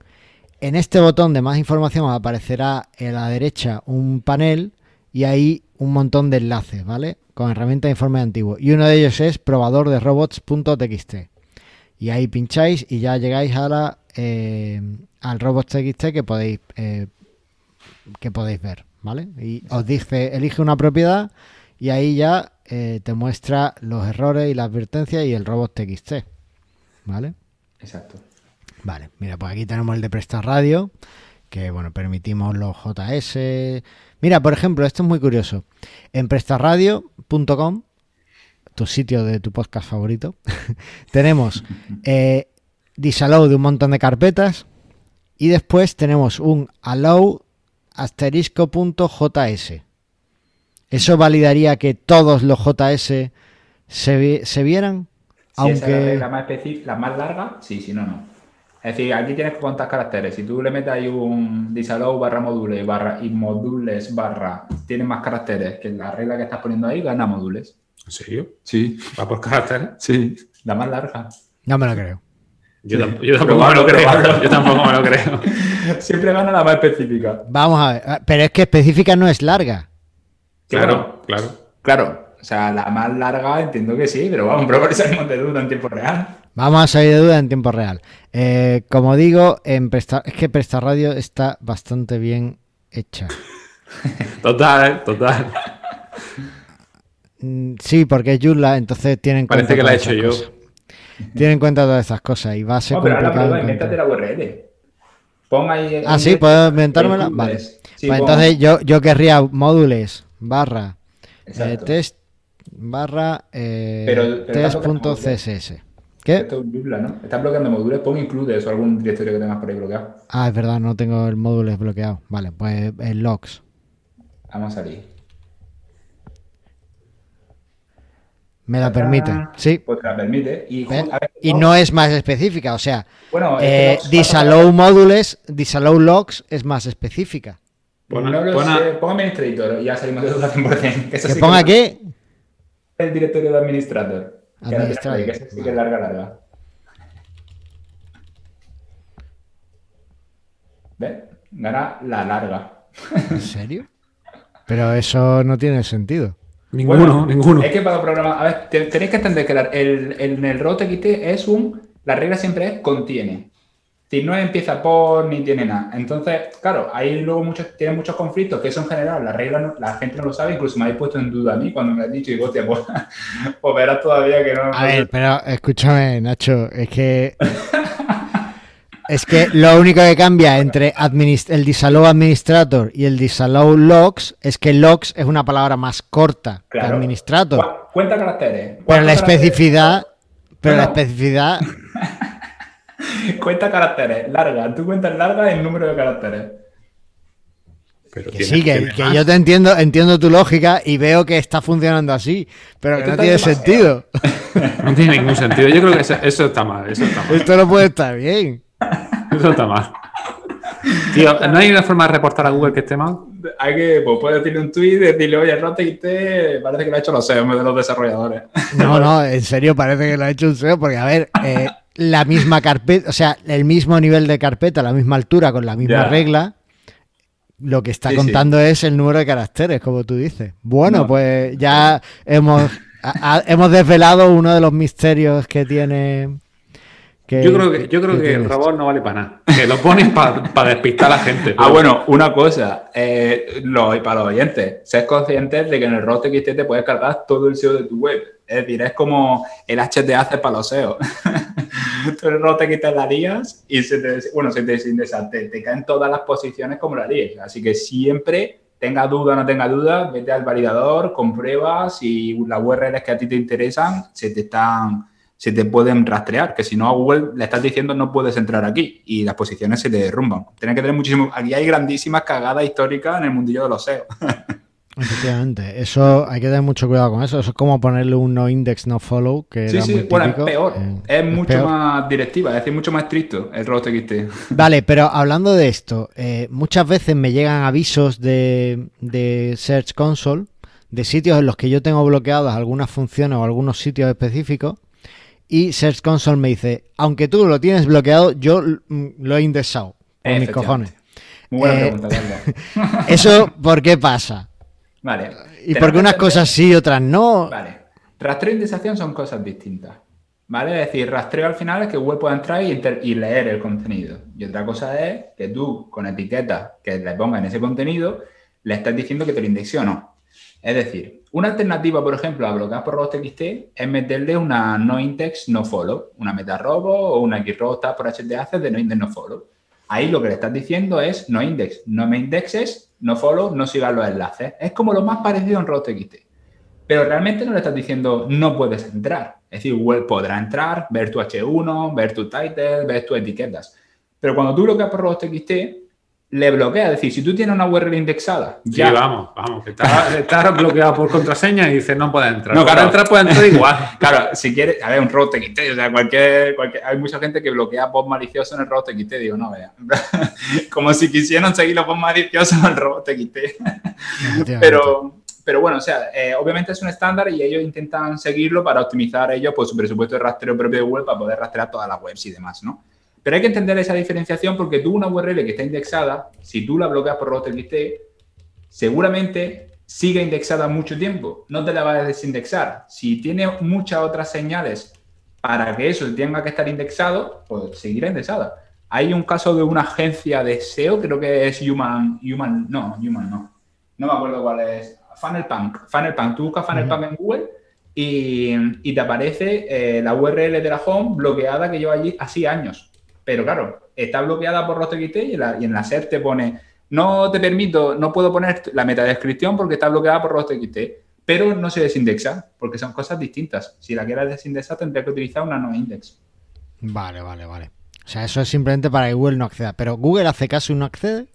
En este botón de más información os aparecerá a la derecha un panel y ahí un montón de enlaces, ¿vale? Con herramientas de informes antiguos. Y uno de ellos es probador de robots.txt. Y ahí pincháis y ya llegáis a la, eh, al robots.txt que podéis eh, que podéis ver, ¿vale? Y os dice, elige una propiedad y ahí ya eh, te muestra los errores y la advertencia y el robot TXT, ¿vale? Exacto. Vale, mira, pues aquí tenemos el de Presta Radio, que bueno, permitimos los JS. Mira, por ejemplo, esto es muy curioso. En prestaradio.com, tu sitio de tu podcast favorito, tenemos eh, disallow de un montón de carpetas y después tenemos un allow asterisco.js. Eso validaría que todos los JS se, vi- se vieran, Si esa es la aunque... regla más específica, la más larga, sí, si no, no. Es decir, aquí tienes que contar caracteres. Si tú le metes ahí un disallow barra modules barra y modules barra tiene más caracteres que la regla que estás poniendo ahí, gana modules. ¿En serio? Sí, ¿Va por caracteres? sí. La más larga. No me lo creo. Yo, Sí. tamp- yo tampoco me lo creo. Yo tampoco me lo creo. Siempre gana la más específica. Vamos a ver, ah, pero es que específica no es larga. Claro, claro. Claro. O sea, la más larga entiendo que sí, pero vamos, pero salimos de duda en tiempo real. Vamos a salir de duda en tiempo real. Eh, como digo, en Presta- es que Presta Radio está bastante bien hecha. Total, ¿eh? total. Mm, Sí, porque es Joomla, entonces tiene en cuenta. Parece que la he hecho yo. Tiene en cuenta todas esas cosas y va a ser No, pero ahora complicado. invéntate encontrar. la URL. Pon ahí. Ah, sí, puedo inventármela. en Vale. Sí, Pues pon- entonces yo, yo querría módules barra eh, test barra eh, Pero- pero test.css. ¿Qué? Esto es Joomla, ¿no? Estás bloqueando módulos, pon includes o algún directorio que tengas por ahí bloqueado. Ah, es verdad, no tengo el módulo desbloqueado. Vale, pues el logs. Vamos a salir. Me la permite. Sí. Pues te la permite. Y, ¿Ves? a ver, Y no es más específica, o sea, Bueno, es eh, que disallow módules, disallow logs es más específica. Pon- no lo pon a- sé, pon administrator y ya salimos de duda 100%. Que eso Que sí ponga que- qué? El directorio de Administrador, explico, que sí que es larga, larga. ¿Ves? Gana la larga. ¿En serio? Pero eso no tiene sentido. Ninguno, Bueno, ninguno. Es que para programar, a ver, te- tenéis que entender que la- el, el, en el ROTXT es un, la regla siempre es contiene. Si no empieza por ni tiene nada. Entonces, claro, ahí luego muchos, tienen muchos conflictos, que eso en general, la regla no- la gente no lo sabe, incluso me habéis puesto en duda a mí cuando me has dicho, y digo, hostia, pues, pues verás todavía que no. A ver, pero escúchame, Nacho, es que. Es que lo único que cambia entre administ- el disallow administrator y el disallow logs es que logs es una palabra más corta que Claro. administrator. Cu- Cuenta caracteres. Pero ¿Cuántos la caracteres? especificidad. Pero la No, especificidad. Cuenta caracteres, larga. Tú cuentas larga el número de caracteres. Pero Que sí, que, que yo te entiendo, entiendo tu lógica y veo que está funcionando así, pero que no tiene demasiado. sentido. No tiene ningún sentido. Yo creo que eso, eso está mal. Eso está mal. Esto no puede estar bien. Eso está mal. Tío, ¿no hay una forma de reportar a Google que esté mal? Hay que, pues puedes decirle un tweet, decirle, oye, el ROTXT parece que lo ha hecho los SEO en vez de los desarrolladores. No, no, en serio parece que lo ha hecho un SEO, porque a ver, eh, la misma carpeta, o sea, el mismo nivel de carpeta, la misma altura, con la misma Ya. regla, lo que está Sí, contando es el número de caracteres, como tú dices. Bueno, No. pues ya hemos, a- a- hemos desvelado uno de los misterios que tiene. Que- Yo creo que, yo creo que el robot no vale para nada. Que lo ponen para despistar a la gente. Ah, bueno, una cosa, eh, lo- y para los oyentes, ser conscientes de que en el ROTXT te puedes cargar todo el SEO de tu web. Es decir, es como el HT hace para los SEO. Tú el ROTXT la lías y se te, bueno, se te, te, te caen todas las posiciones como la líes. Así que siempre, tenga duda o no tenga duda, vete al validador, comprueba si las URLs que a ti te interesan se te están se te pueden rastrear, que si no a Google le estás diciendo no puedes entrar aquí y las posiciones se te derrumban. Tienes que tener muchísimo. Aquí hay grandísimas cagadas históricas en el mundillo de los SEO. Efectivamente, eso hay que tener mucho cuidado con eso. Eso es como ponerle un no index, no follow, que Sí, era sí, muy bueno, típico. es peor. Eh, es mucho peor. más directiva, es decir, mucho más estricto el ROTXT. Vale, pero hablando de esto, eh, muchas veces me llegan avisos de, de Search Console de sitios en los que yo tengo bloqueadas algunas funciones o algunos sitios específicos y Search Console me dice, aunque tú lo tienes bloqueado, yo mm, lo he indexado. Por mis cojones. Muy buena Eh, pregunta. ¿Eso por qué pasa? Vale. ¿Y por qué unas cosas sí y otras no? Vale. Rastreo e indexación son cosas distintas. ¿Vale? Es decir, rastreo al final es que Google pueda entrar y, leer el contenido. Y otra cosa es que tú, con etiquetas que le pongas en ese contenido, le estás diciendo que te lo indexe o no. Es decir, una alternativa, por ejemplo, a bloquear por robots.txt es meterle una no index no follow, una meta robo o una xrobo tab por htac de no index no follow. Ahí lo que le estás diciendo es no index, no me indexes, no follow, no sigas los enlaces. Es como lo más parecido en robots.txt. Pero realmente no le estás diciendo no puedes entrar. Es decir, Google podrá entrar, ver tu H1, ver tu title, ver tus etiquetas. Pero cuando tú bloqueas por robots.txt, le bloquea. Es decir, si tú tienes una URL indexada, Sí, ya vamos, vamos. Que está, está bloqueado por contraseña y dice no puede entrar. No, claro. entrar, puede entrar igual. Claro, si quieres, a ver, un robot TXT, o sea, cualquier, cualquier- hay mucha gente que bloquea bots maliciosos en el robot TXT, digo, no, vea. Como si quisieran seguir los bots maliciosos en el robot TXT. Pero, pero bueno, o sea, eh, obviamente es un estándar y ellos intentan seguirlo para optimizar ellos pues, su presupuesto de rastreo propio de Google para poder rastrear todas las webs y demás, ¿no? Pero hay que entender esa diferenciación porque tú una URL que está indexada, si tú la bloqueas por robot.txt, seguramente sigue indexada mucho tiempo. No te la vas a desindexar. Si tiene muchas otras señales para que eso tenga que estar indexado, pues seguirá indexada. Hay un caso de una agencia de SEO, creo que es Human, Human, no, Human no. No me acuerdo cuál es. Funnelpunk. Funnelpunk. Tú buscas Funnelpunk en Google y, y te aparece eh, la URL de la home bloqueada que lleva allí así años. Pero claro, está bloqueada por ROTXT y, y en la SER te pone, no te permito, no puedo poner la metadescripción porque está bloqueada por ROTXT, pero no se desindexa porque son cosas distintas. Si la quieres desindexar tendrías que utilizar una no index. Vale, vale, vale. O sea, eso es simplemente para que Google no acceda. Pero Google hace caso y no accede.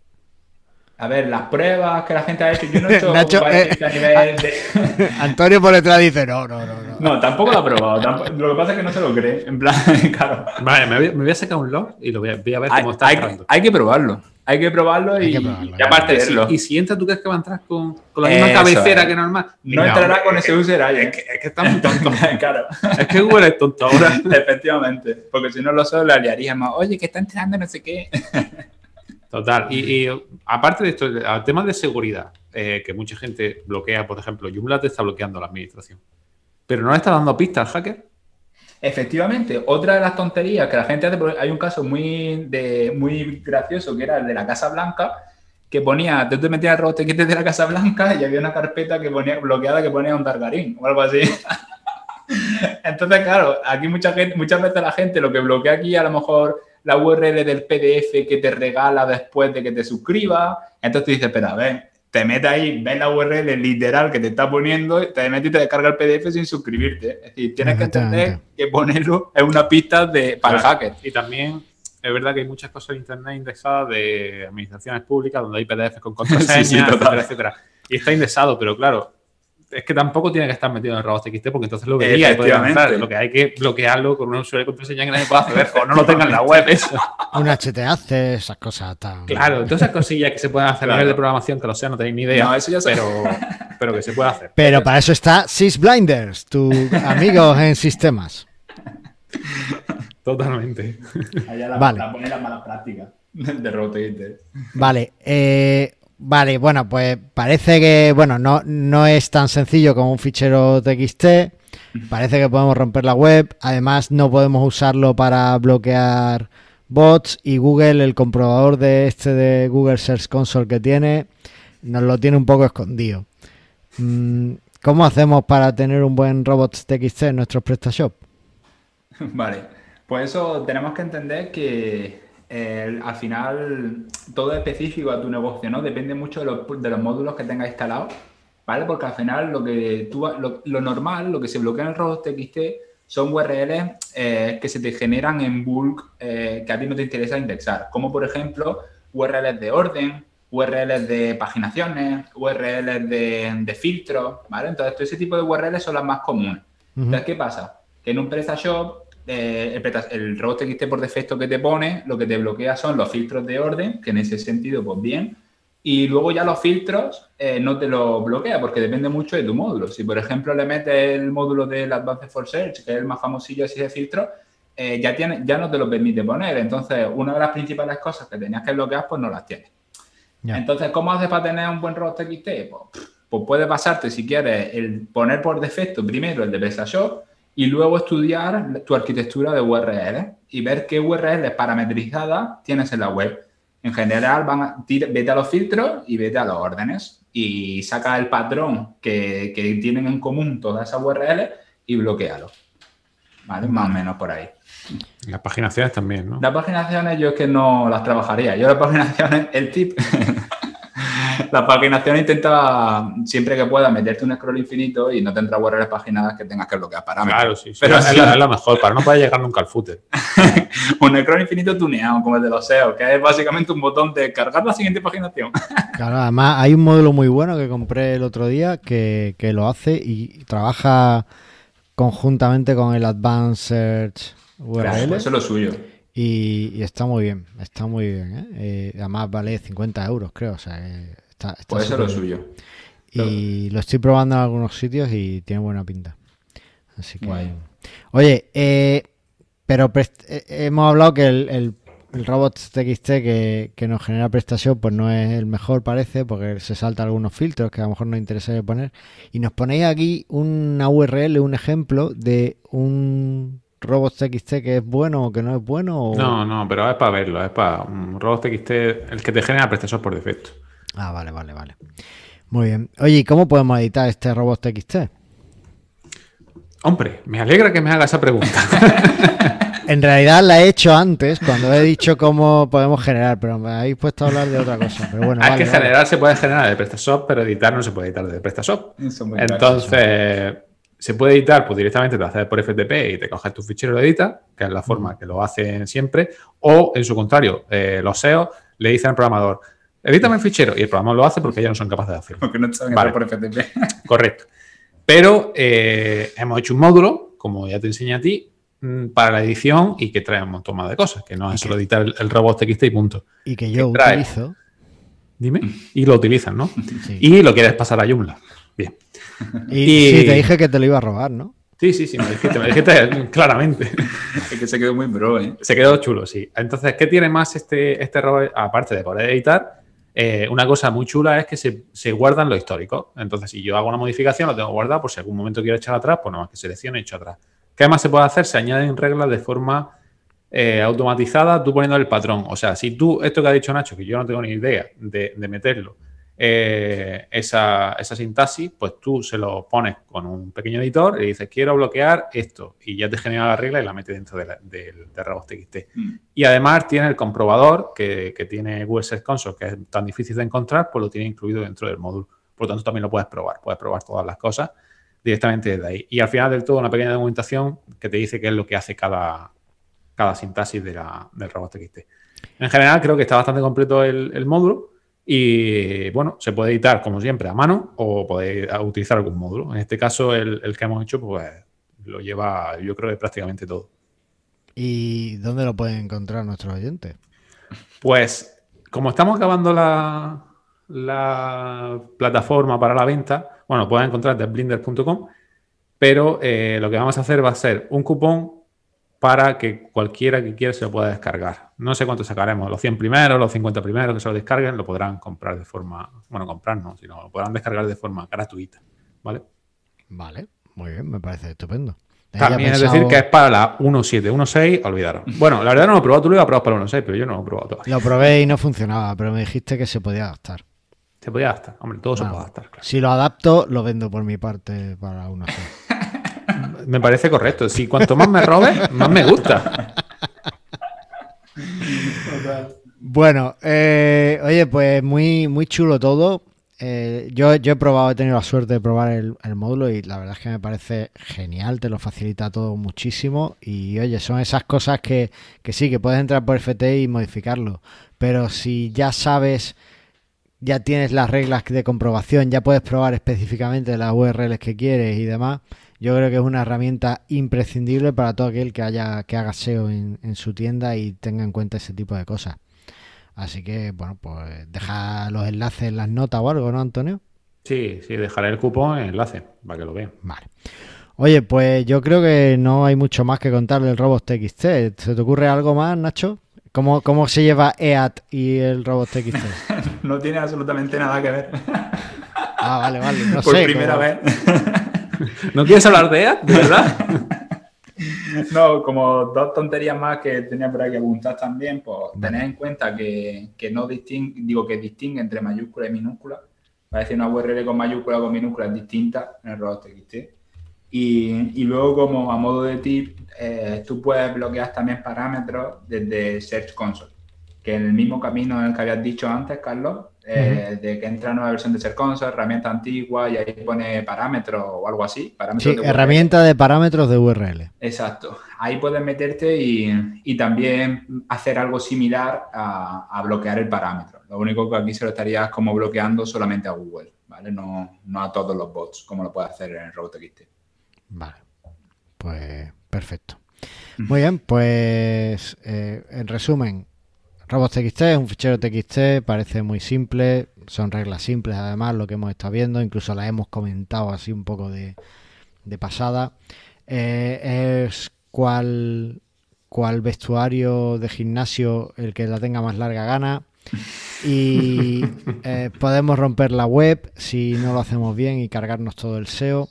A ver, las pruebas que la gente ha hecho, yo no he hecho Nacho, eh, a nivel de... Antonio por detrás dice, no, no, no, no. No, tampoco lo ha probado. tampoco- Lo que pasa es que no se lo cree. En plan, claro. Vale, me voy, me voy a sacar un log y lo voy a, voy a ver Hay, cómo está hay- entrando. hay que probarlo. Hay que probarlo Hay y, que probarlo, y aparte Y de si- verlo. Y si entra, ¿tú crees que va a entrar con, con la misma Eso cabecera que normal? No entrará con ese user ahí. Es que, es que está muy tonto. claro. es que Google es tonto ahora. Efectivamente. Porque si no lo solo le liaríamos. Oye, que está entrando no sé qué. Total. Y, y, aparte de esto, al tema de seguridad, eh, que mucha gente bloquea, por ejemplo, Joomla te está bloqueando la administración. Pero no le está dando pistas al hacker. Efectivamente, otra de las tonterías que la gente hace, hay un caso muy, de, muy gracioso que era el de la Casa Blanca, que ponía, tú te metías el robot de la Casa Blanca y había una carpeta que ponía bloqueada que ponía un Targarín o algo así. Entonces, claro, aquí mucha gente, muchas veces la gente lo que bloquea aquí a lo mejor la URL del PDF que te regala después de que te suscribas. Entonces tú dices, espera, a ver, te metes ahí, ves la URL literal que te está poniendo, te metes y te descarga el PDF sin suscribirte. Es decir, tienes que entender que ponerlo es una pista de, para el Claro. hacker. Y también es verdad que hay muchas cosas en Internet indexadas de administraciones públicas donde hay PDFs con contraseñas, Sí, sí, etcétera, etcétera. Y está indexado, pero claro, es que tampoco tiene que estar metido en el robot XT porque entonces lo vería y podría avanzar. Lo que hay que bloquearlo con un usuario de contraseña que nadie pueda acceder o no lo tenga en la web. Eso. Un hace esas cosas tan. Claro, todas esas cosillas que se pueden hacer a nivel de programación, que lo sea, no tenéis ni idea. No, eso ya pero, pero que se puede hacer. Pero para eso está SysBlinders, tu amigo en sistemas. Totalmente. Allá vale. la pone las malas prácticas de robot Vale, eh, Vale, bueno, pues parece que, bueno, no, no es tan sencillo como un fichero TXT. Parece que podemos romper la web. Además, no podemos usarlo para bloquear bots. Y Google, el comprobador de este de Google Search Console que tiene, nos lo tiene un poco escondido. Mm, ¿Cómo hacemos para tener un buen robots TXT en nuestros PrestaShop? Vale, pues eso tenemos que entender que al final todo es específico a tu negocio, ¿no? Depende mucho de los, de los módulos que tengas instalados, ¿vale? Porque al final lo que tú, lo, normal, lo que se bloquea en el robot TXT son URLs eh, que se te generan en bulk eh, que a ti no te interesa indexar, como por ejemplo URLs de orden, URLs de paginaciones, URLs de, de filtros, ¿vale? Entonces, todo ese tipo de URLs son las más comunes. Entonces, ¿qué pasa? Que en un PrestaShop eh, el, robot XT por defecto que te pone, lo que te bloquea son los filtros de orden, que en ese sentido, pues bien. Y luego ya los filtros eh, no te lo bloquea porque depende mucho de tu módulo. Si, por ejemplo, le metes el módulo del Advanced for Search, que es el más famosillo así de filtro, eh, ya, tiene, ya no te lo permite poner. Entonces, una de las principales cosas que tenías que bloquear, pues no las tienes. Entonces, ¿cómo haces para tener un buen robot XT? Pues, pues puede pasarte, si quieres, el poner por defecto primero el de PrestaShop, y luego estudiar tu arquitectura de URL y ver qué URL parametrizadas tienes en la web. En general, van a, vete a los filtros y vete a los órdenes y saca el patrón que, tienen en común todas esas URL y bloquealo. ¿Vale? Más o menos por ahí. Las paginaciones también, ¿no? Las paginaciones yo es que no las trabajaría. Yo las paginaciones, el tip la paginación intenta siempre que pueda meterte un scroll infinito y no tendrá URLs paginadas que tengas que bloquear parámetros. Claro, sí, pero es, la, mejor, para no poder llegar nunca al footer. un scroll infinito tuneado, como el de los SEO, que es básicamente un botón de cargar la siguiente paginación. claro, además hay un módulo muy bueno que compré el otro día que, lo hace y trabaja conjuntamente con el Advanced Search URL. eso es lo suyo. Y, está muy bien, está muy bien. ¿eh? Eh, además vale 50 euros, creo. O sea, Está, Puede ser lo suyo. Y lo estoy probando en algunos sitios y tiene buena pinta. Así que. Oye, eh, pero eh, hemos hablado que el, el, robot TXT que, que, nos genera prestación pues no es el mejor, parece, porque se salta algunos filtros que a lo mejor nos interesaría poner. Y nos ponéis aquí una URL, un ejemplo de un robot TXT que es bueno o que no es bueno. No, no, pero es para verlo. Es para un robot TXT, el que te genera prestación por defecto. Ah, vale, vale, vale. Muy bien. Oye, ¿y cómo podemos editar este robot TXT? Hombre, me alegra que me haga esa pregunta. en realidad la he hecho antes, cuando he dicho cómo podemos generar, pero me habéis puesto a hablar de otra cosa. Pero bueno, Hay que generar se puede generar de PrestaShop, pero editar no se puede editar de PrestaShop. Entonces, se puede editar, pues directamente te lo haces por FTP y te coges tu fichero y lo editas, que es la forma que lo hacen siempre. O, en su contrario, eh, los SEO le dicen al programador, Edítame el fichero. Y el programa lo hace porque ellos no son capaces de hacerlo. Porque no saben vale. por FTP. Correcto. Pero eh, hemos hecho un módulo, como ya te enseñé a ti, mm, para la edición y que trae un montón más de cosas, que no es solo editar el, robot TXT y punto. Y que yo utilizo. Dime. Y lo utilizan, ¿no? Y lo quieres pasar a Joomla. Bien. Y, sí, te dije que te lo iba a robar, ¿no? Sí, sí, sí, me dijiste, me dijiste claramente. Es que se quedó muy bro, ¿eh? Se quedó chulo, sí. Entonces, ¿qué tiene más este, este robot? Aparte de poder editar, eh, una cosa muy chula es que se, guardan los históricos. Entonces, si yo hago una modificación, lo tengo guardado por si algún momento quiero echar atrás, pues nada más que seleccione y echo atrás. ¿Qué más se puede hacer? Se añaden reglas de forma eh, automatizada, tú poniendo el patrón. O sea, si tú, esto que ha dicho Nacho, que yo no tengo ni idea de meterlo, eh, esa, esa, sintaxis, pues tú se lo pones con un pequeño editor y dices, quiero bloquear esto, y ya te genera la regla y la mete dentro del de, de, mm. Y además tiene el comprobador que, tiene Search Console, que es tan difícil de encontrar, pues lo tiene incluido dentro del módulo. Por lo tanto, también lo puedes probar, puedes probar todas las cosas directamente desde ahí. Y al final del todo, una pequeña documentación que te dice qué es lo que hace cada, cada sintaxis de la, del robot XT. En general, creo que está bastante completo el, el módulo Y bueno, se puede editar como siempre a mano o podéis utilizar algún módulo. En este caso, el, el que hemos hecho, pues lo lleva, yo creo que prácticamente todo. ¿Y dónde lo pueden encontrar nuestros oyentes? Pues, como estamos acabando la, la plataforma para la venta, bueno, pueden encontrar de blinder.com, pero eh, lo que vamos a hacer va a ser un cupón para que cualquiera que quiera se lo pueda descargar. No sé cuánto sacaremos, los 100 primeros, los 50 primeros que se lo descarguen, lo podrán comprar de forma, bueno, comprar no, sino lo podrán descargar de forma gratuita, ¿vale? Vale, muy bien, me parece estupendo. También es decir que es para la 1.7, 1.6, olvidaros. Bueno, la verdad no lo he probado, tú lo ibas a probar para la 1.6, pero yo no lo he probado todavía. Lo probé y no funcionaba, pero me dijiste que se podía adaptar. Se podía adaptar, hombre, todo se Bueno, puede adaptar. claro. Si lo adapto, lo vendo por mi parte para una sola. Me parece correcto. Si cuanto más me robes, más me gusta. Bueno, eh, oye, pues muy, muy chulo todo. Eh, yo, yo he probado, he tenido la suerte de probar el, módulo y la verdad es que me parece genial, te lo facilita todo muchísimo y oye, son esas cosas que, que sí, que puedes entrar por FT y modificarlo, pero si ya sabes, ya tienes las reglas de comprobación, ya puedes probar específicamente las URLs que quieres y demás, yo creo que es una herramienta imprescindible para todo aquel que haya que haga SEO en, en su tienda y tenga en cuenta ese tipo de cosas. Así que, bueno, pues deja los enlaces en las notas o algo, ¿no, Antonio? Sí, sí, dejaré el cupón en enlace para que lo vean. Vale. Oye, pues yo creo que no hay mucho más que contar del Robot TXT. ¿Se te ocurre algo más, Nacho? ¿Cómo, cómo se lleva EAT y el Robot TXT? No tiene absolutamente nada que ver. Ah, vale, vale. No Por sé. primera como- vez. ¿No quieres hablar de? ¿De verdad? No, como dos tonterías más que tenía por aquí apuntar también, pues tened en cuenta que, que no distingue, digo que distingue entre mayúscula y minúscula. Parece una URL con mayúscula o con minúscula es distinta en el robot TXT. Y, y luego, como a modo de tip, eh, tú puedes bloquear también parámetros desde Search Console, que en el mismo camino en el que habías dicho antes, Carlos, eh, de que entra nueva versión de Search Console, herramienta antigua y ahí pone parámetros o algo así. Parámetros Sí, de herramienta de parámetros de URL. Exacto. Ahí puedes meterte y, y también hacer algo similar a, a bloquear el parámetro. Lo único que aquí se lo estarías como bloqueando solamente a Google, ¿vale? No, no a todos los bots, como lo puede hacer en RobotXT. Vale. Pues perfecto. Muy bien, pues eh, en resumen, robots.txt es un fichero TXT, parece muy simple, son reglas simples además, lo que hemos estado viendo, incluso las hemos comentado así un poco de, de pasada. Eh, es cual, cual vestuario de gimnasio el que la tenga más larga gana. Y eh, podemos romper la web si no lo hacemos bien y cargarnos todo el SEO.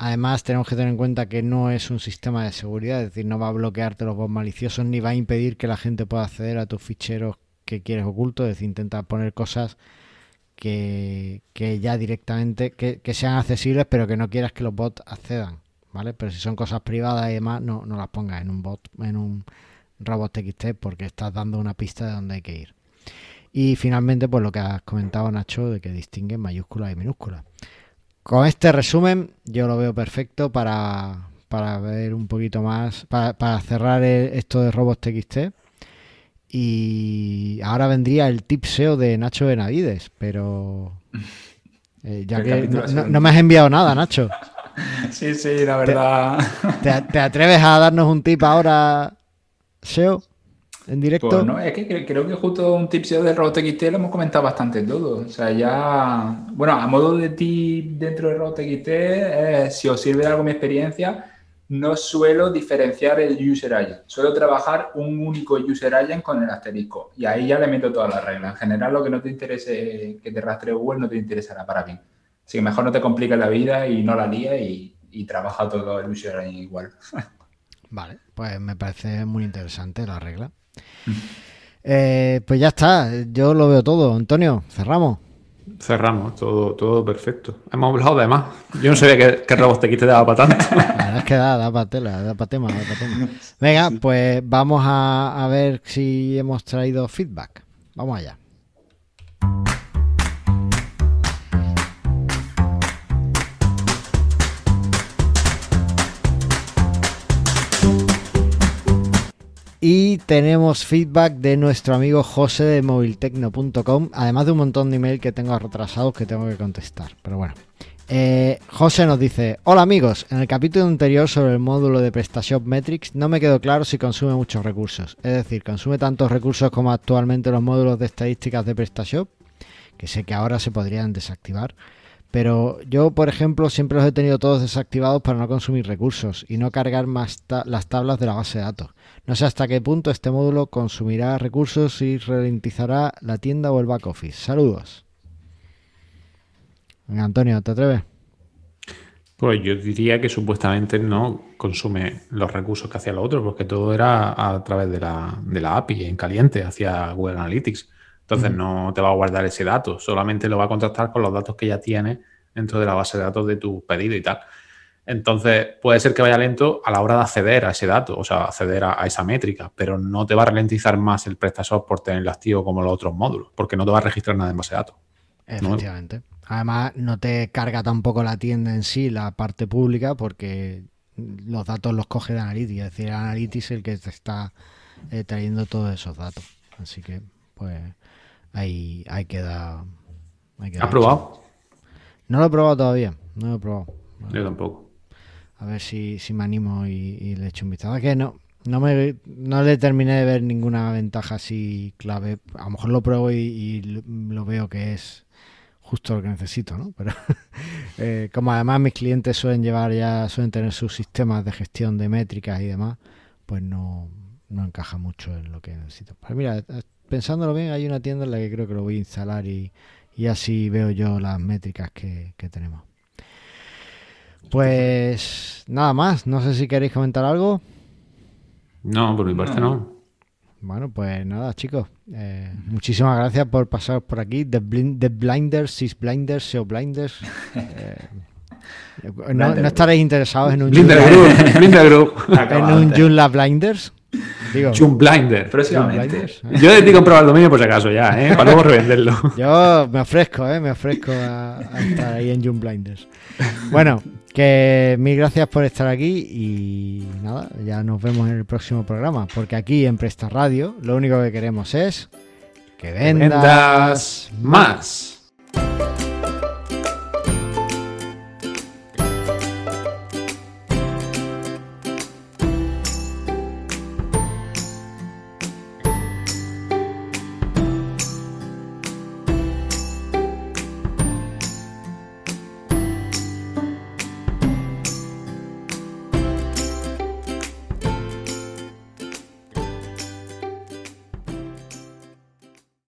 Además, tenemos que tener en cuenta que no es un sistema de seguridad, es decir, no va a bloquearte los bots maliciosos ni va a impedir que la gente pueda acceder a tus ficheros que quieres ocultos, es decir, intenta poner cosas que, que ya directamente, que, sean accesibles, pero que no quieras que los bots accedan, ¿vale? Pero si son cosas privadas y demás, no, no las pongas en un bot, en un robot TXT, porque estás dando una pista de dónde hay que ir. Y finalmente, pues lo que has comentado, Nacho, de que distinguen mayúsculas y minúsculas. Con este resumen, yo lo veo perfecto para, para ver un poquito más, para, para cerrar el- esto de Robots TXT. Y ahora vendría el tip SEO de Nacho Benavides, pero eh, ya que no, no- segundo. no me has enviado nada, Nacho. Sí, sí, la verdad. ¿Te, te atreves a darnos un tip ahora, SEO, en directo? Pues no, es que cre- creo que justo un tip SEO del RobotXT lo hemos comentado bastante todo. O sea, ya. Bueno, a modo de tip dentro del RobotXT, eh, si os sirve de algo mi experiencia, no suelo diferenciar el user agent. Suelo trabajar un único user agent con el asterisco. Y ahí ya le meto todas las reglas. En general, lo que no te interese que te rastree Google no te interesará para bien. Así que mejor no te compliques la vida y no la líes y, y trabaja todo el user agent igual. Vale, pues me parece muy interesante la regla. Eh, pues ya está, yo lo veo todo. Antonio, cerramos. Cerramos, todo, todo perfecto. Hemos hablado de más. Yo no sabía que, que RobotXT te daba para tanto. La verdad es que da, da para tela, da para tema, da pa' tema. Venga, pues vamos a, a ver si hemos traído feedback. Vamos allá. Y tenemos feedback de nuestro amigo José de moviltecno.com, además de un montón de email que tengo retrasados que tengo que contestar. Pero bueno, eh, José nos dice, hola amigos, en el capítulo anterior sobre el módulo de PrestaShop Metrics no me quedó claro si consume muchos recursos. Es decir, consume tantos recursos como actualmente los módulos de estadísticas de PrestaShop, que sé que ahora se podrían desactivar. Pero yo, por ejemplo, siempre los he tenido todos desactivados para no consumir recursos y no cargar más las tablas de la base de datos. No sé hasta qué punto este módulo consumirá recursos y ralentizará la tienda o el back office. Saludos. Antonio, ¿te atreves? Pues yo diría que supuestamente no consume los recursos que hacía lo otro, porque todo era a través de la, de la API en caliente hacia Google Analytics. Entonces no te va a guardar ese dato, solamente lo va a contactar con los datos que ya tiene dentro de la base de datos de tu pedido y tal. Entonces puede ser que vaya lento a la hora de acceder a ese dato, o sea, acceder a, esa métrica, pero no te va a ralentizar más el PrestaShop por tenerlo activo como los otros módulos, porque no te va a registrar nada en base de datos. Efectivamente. Además, no te carga tampoco la tienda en sí, la parte pública, porque los datos los coge de Analytics, es decir, Analytics es el que te está eh, trayendo todos esos datos. Así que, pues, Ahí, ahí queda. ¿Has probado? No lo he probado todavía. No lo he probado. Yo tampoco. A ver si, si me animo y, le echo un vistazo. Es que no, no, me, no le terminé de ver ninguna ventaja así clave. A lo mejor lo pruebo y, lo veo que es justo lo que necesito, ¿no? Pero eh, como además mis clientes suelen llevar ya, suelen tener sus sistemas de gestión de métricas y demás, pues no, no encaja mucho en lo que necesito. Pues mira, pensándolo bien, hay una tienda en la que creo que lo voy a instalar y, así veo yo las métricas que, tenemos. Pues nada más, no sé si queréis comentar algo. No, por mi parte no. Bueno, pues nada, chicos. Eh, muchísimas gracias por pasar por aquí. The, Blinders, Six Blinders, SEO Blinders. Eh, no, estaréis interesados en un Blinder Group, en un Joomla Blinders. Digo, Blinder. Próximamente. Yo he comprobar el dominio por si acaso ya, ¿eh? Para luego revenderlo. Yo me ofrezco, ¿eh? Me ofrezco a, estar ahí en June Blinders. Bueno, que mil gracias por estar aquí y nada, ya nos vemos en el próximo programa. Porque aquí en Presta Radio lo único que queremos es que vendas, más.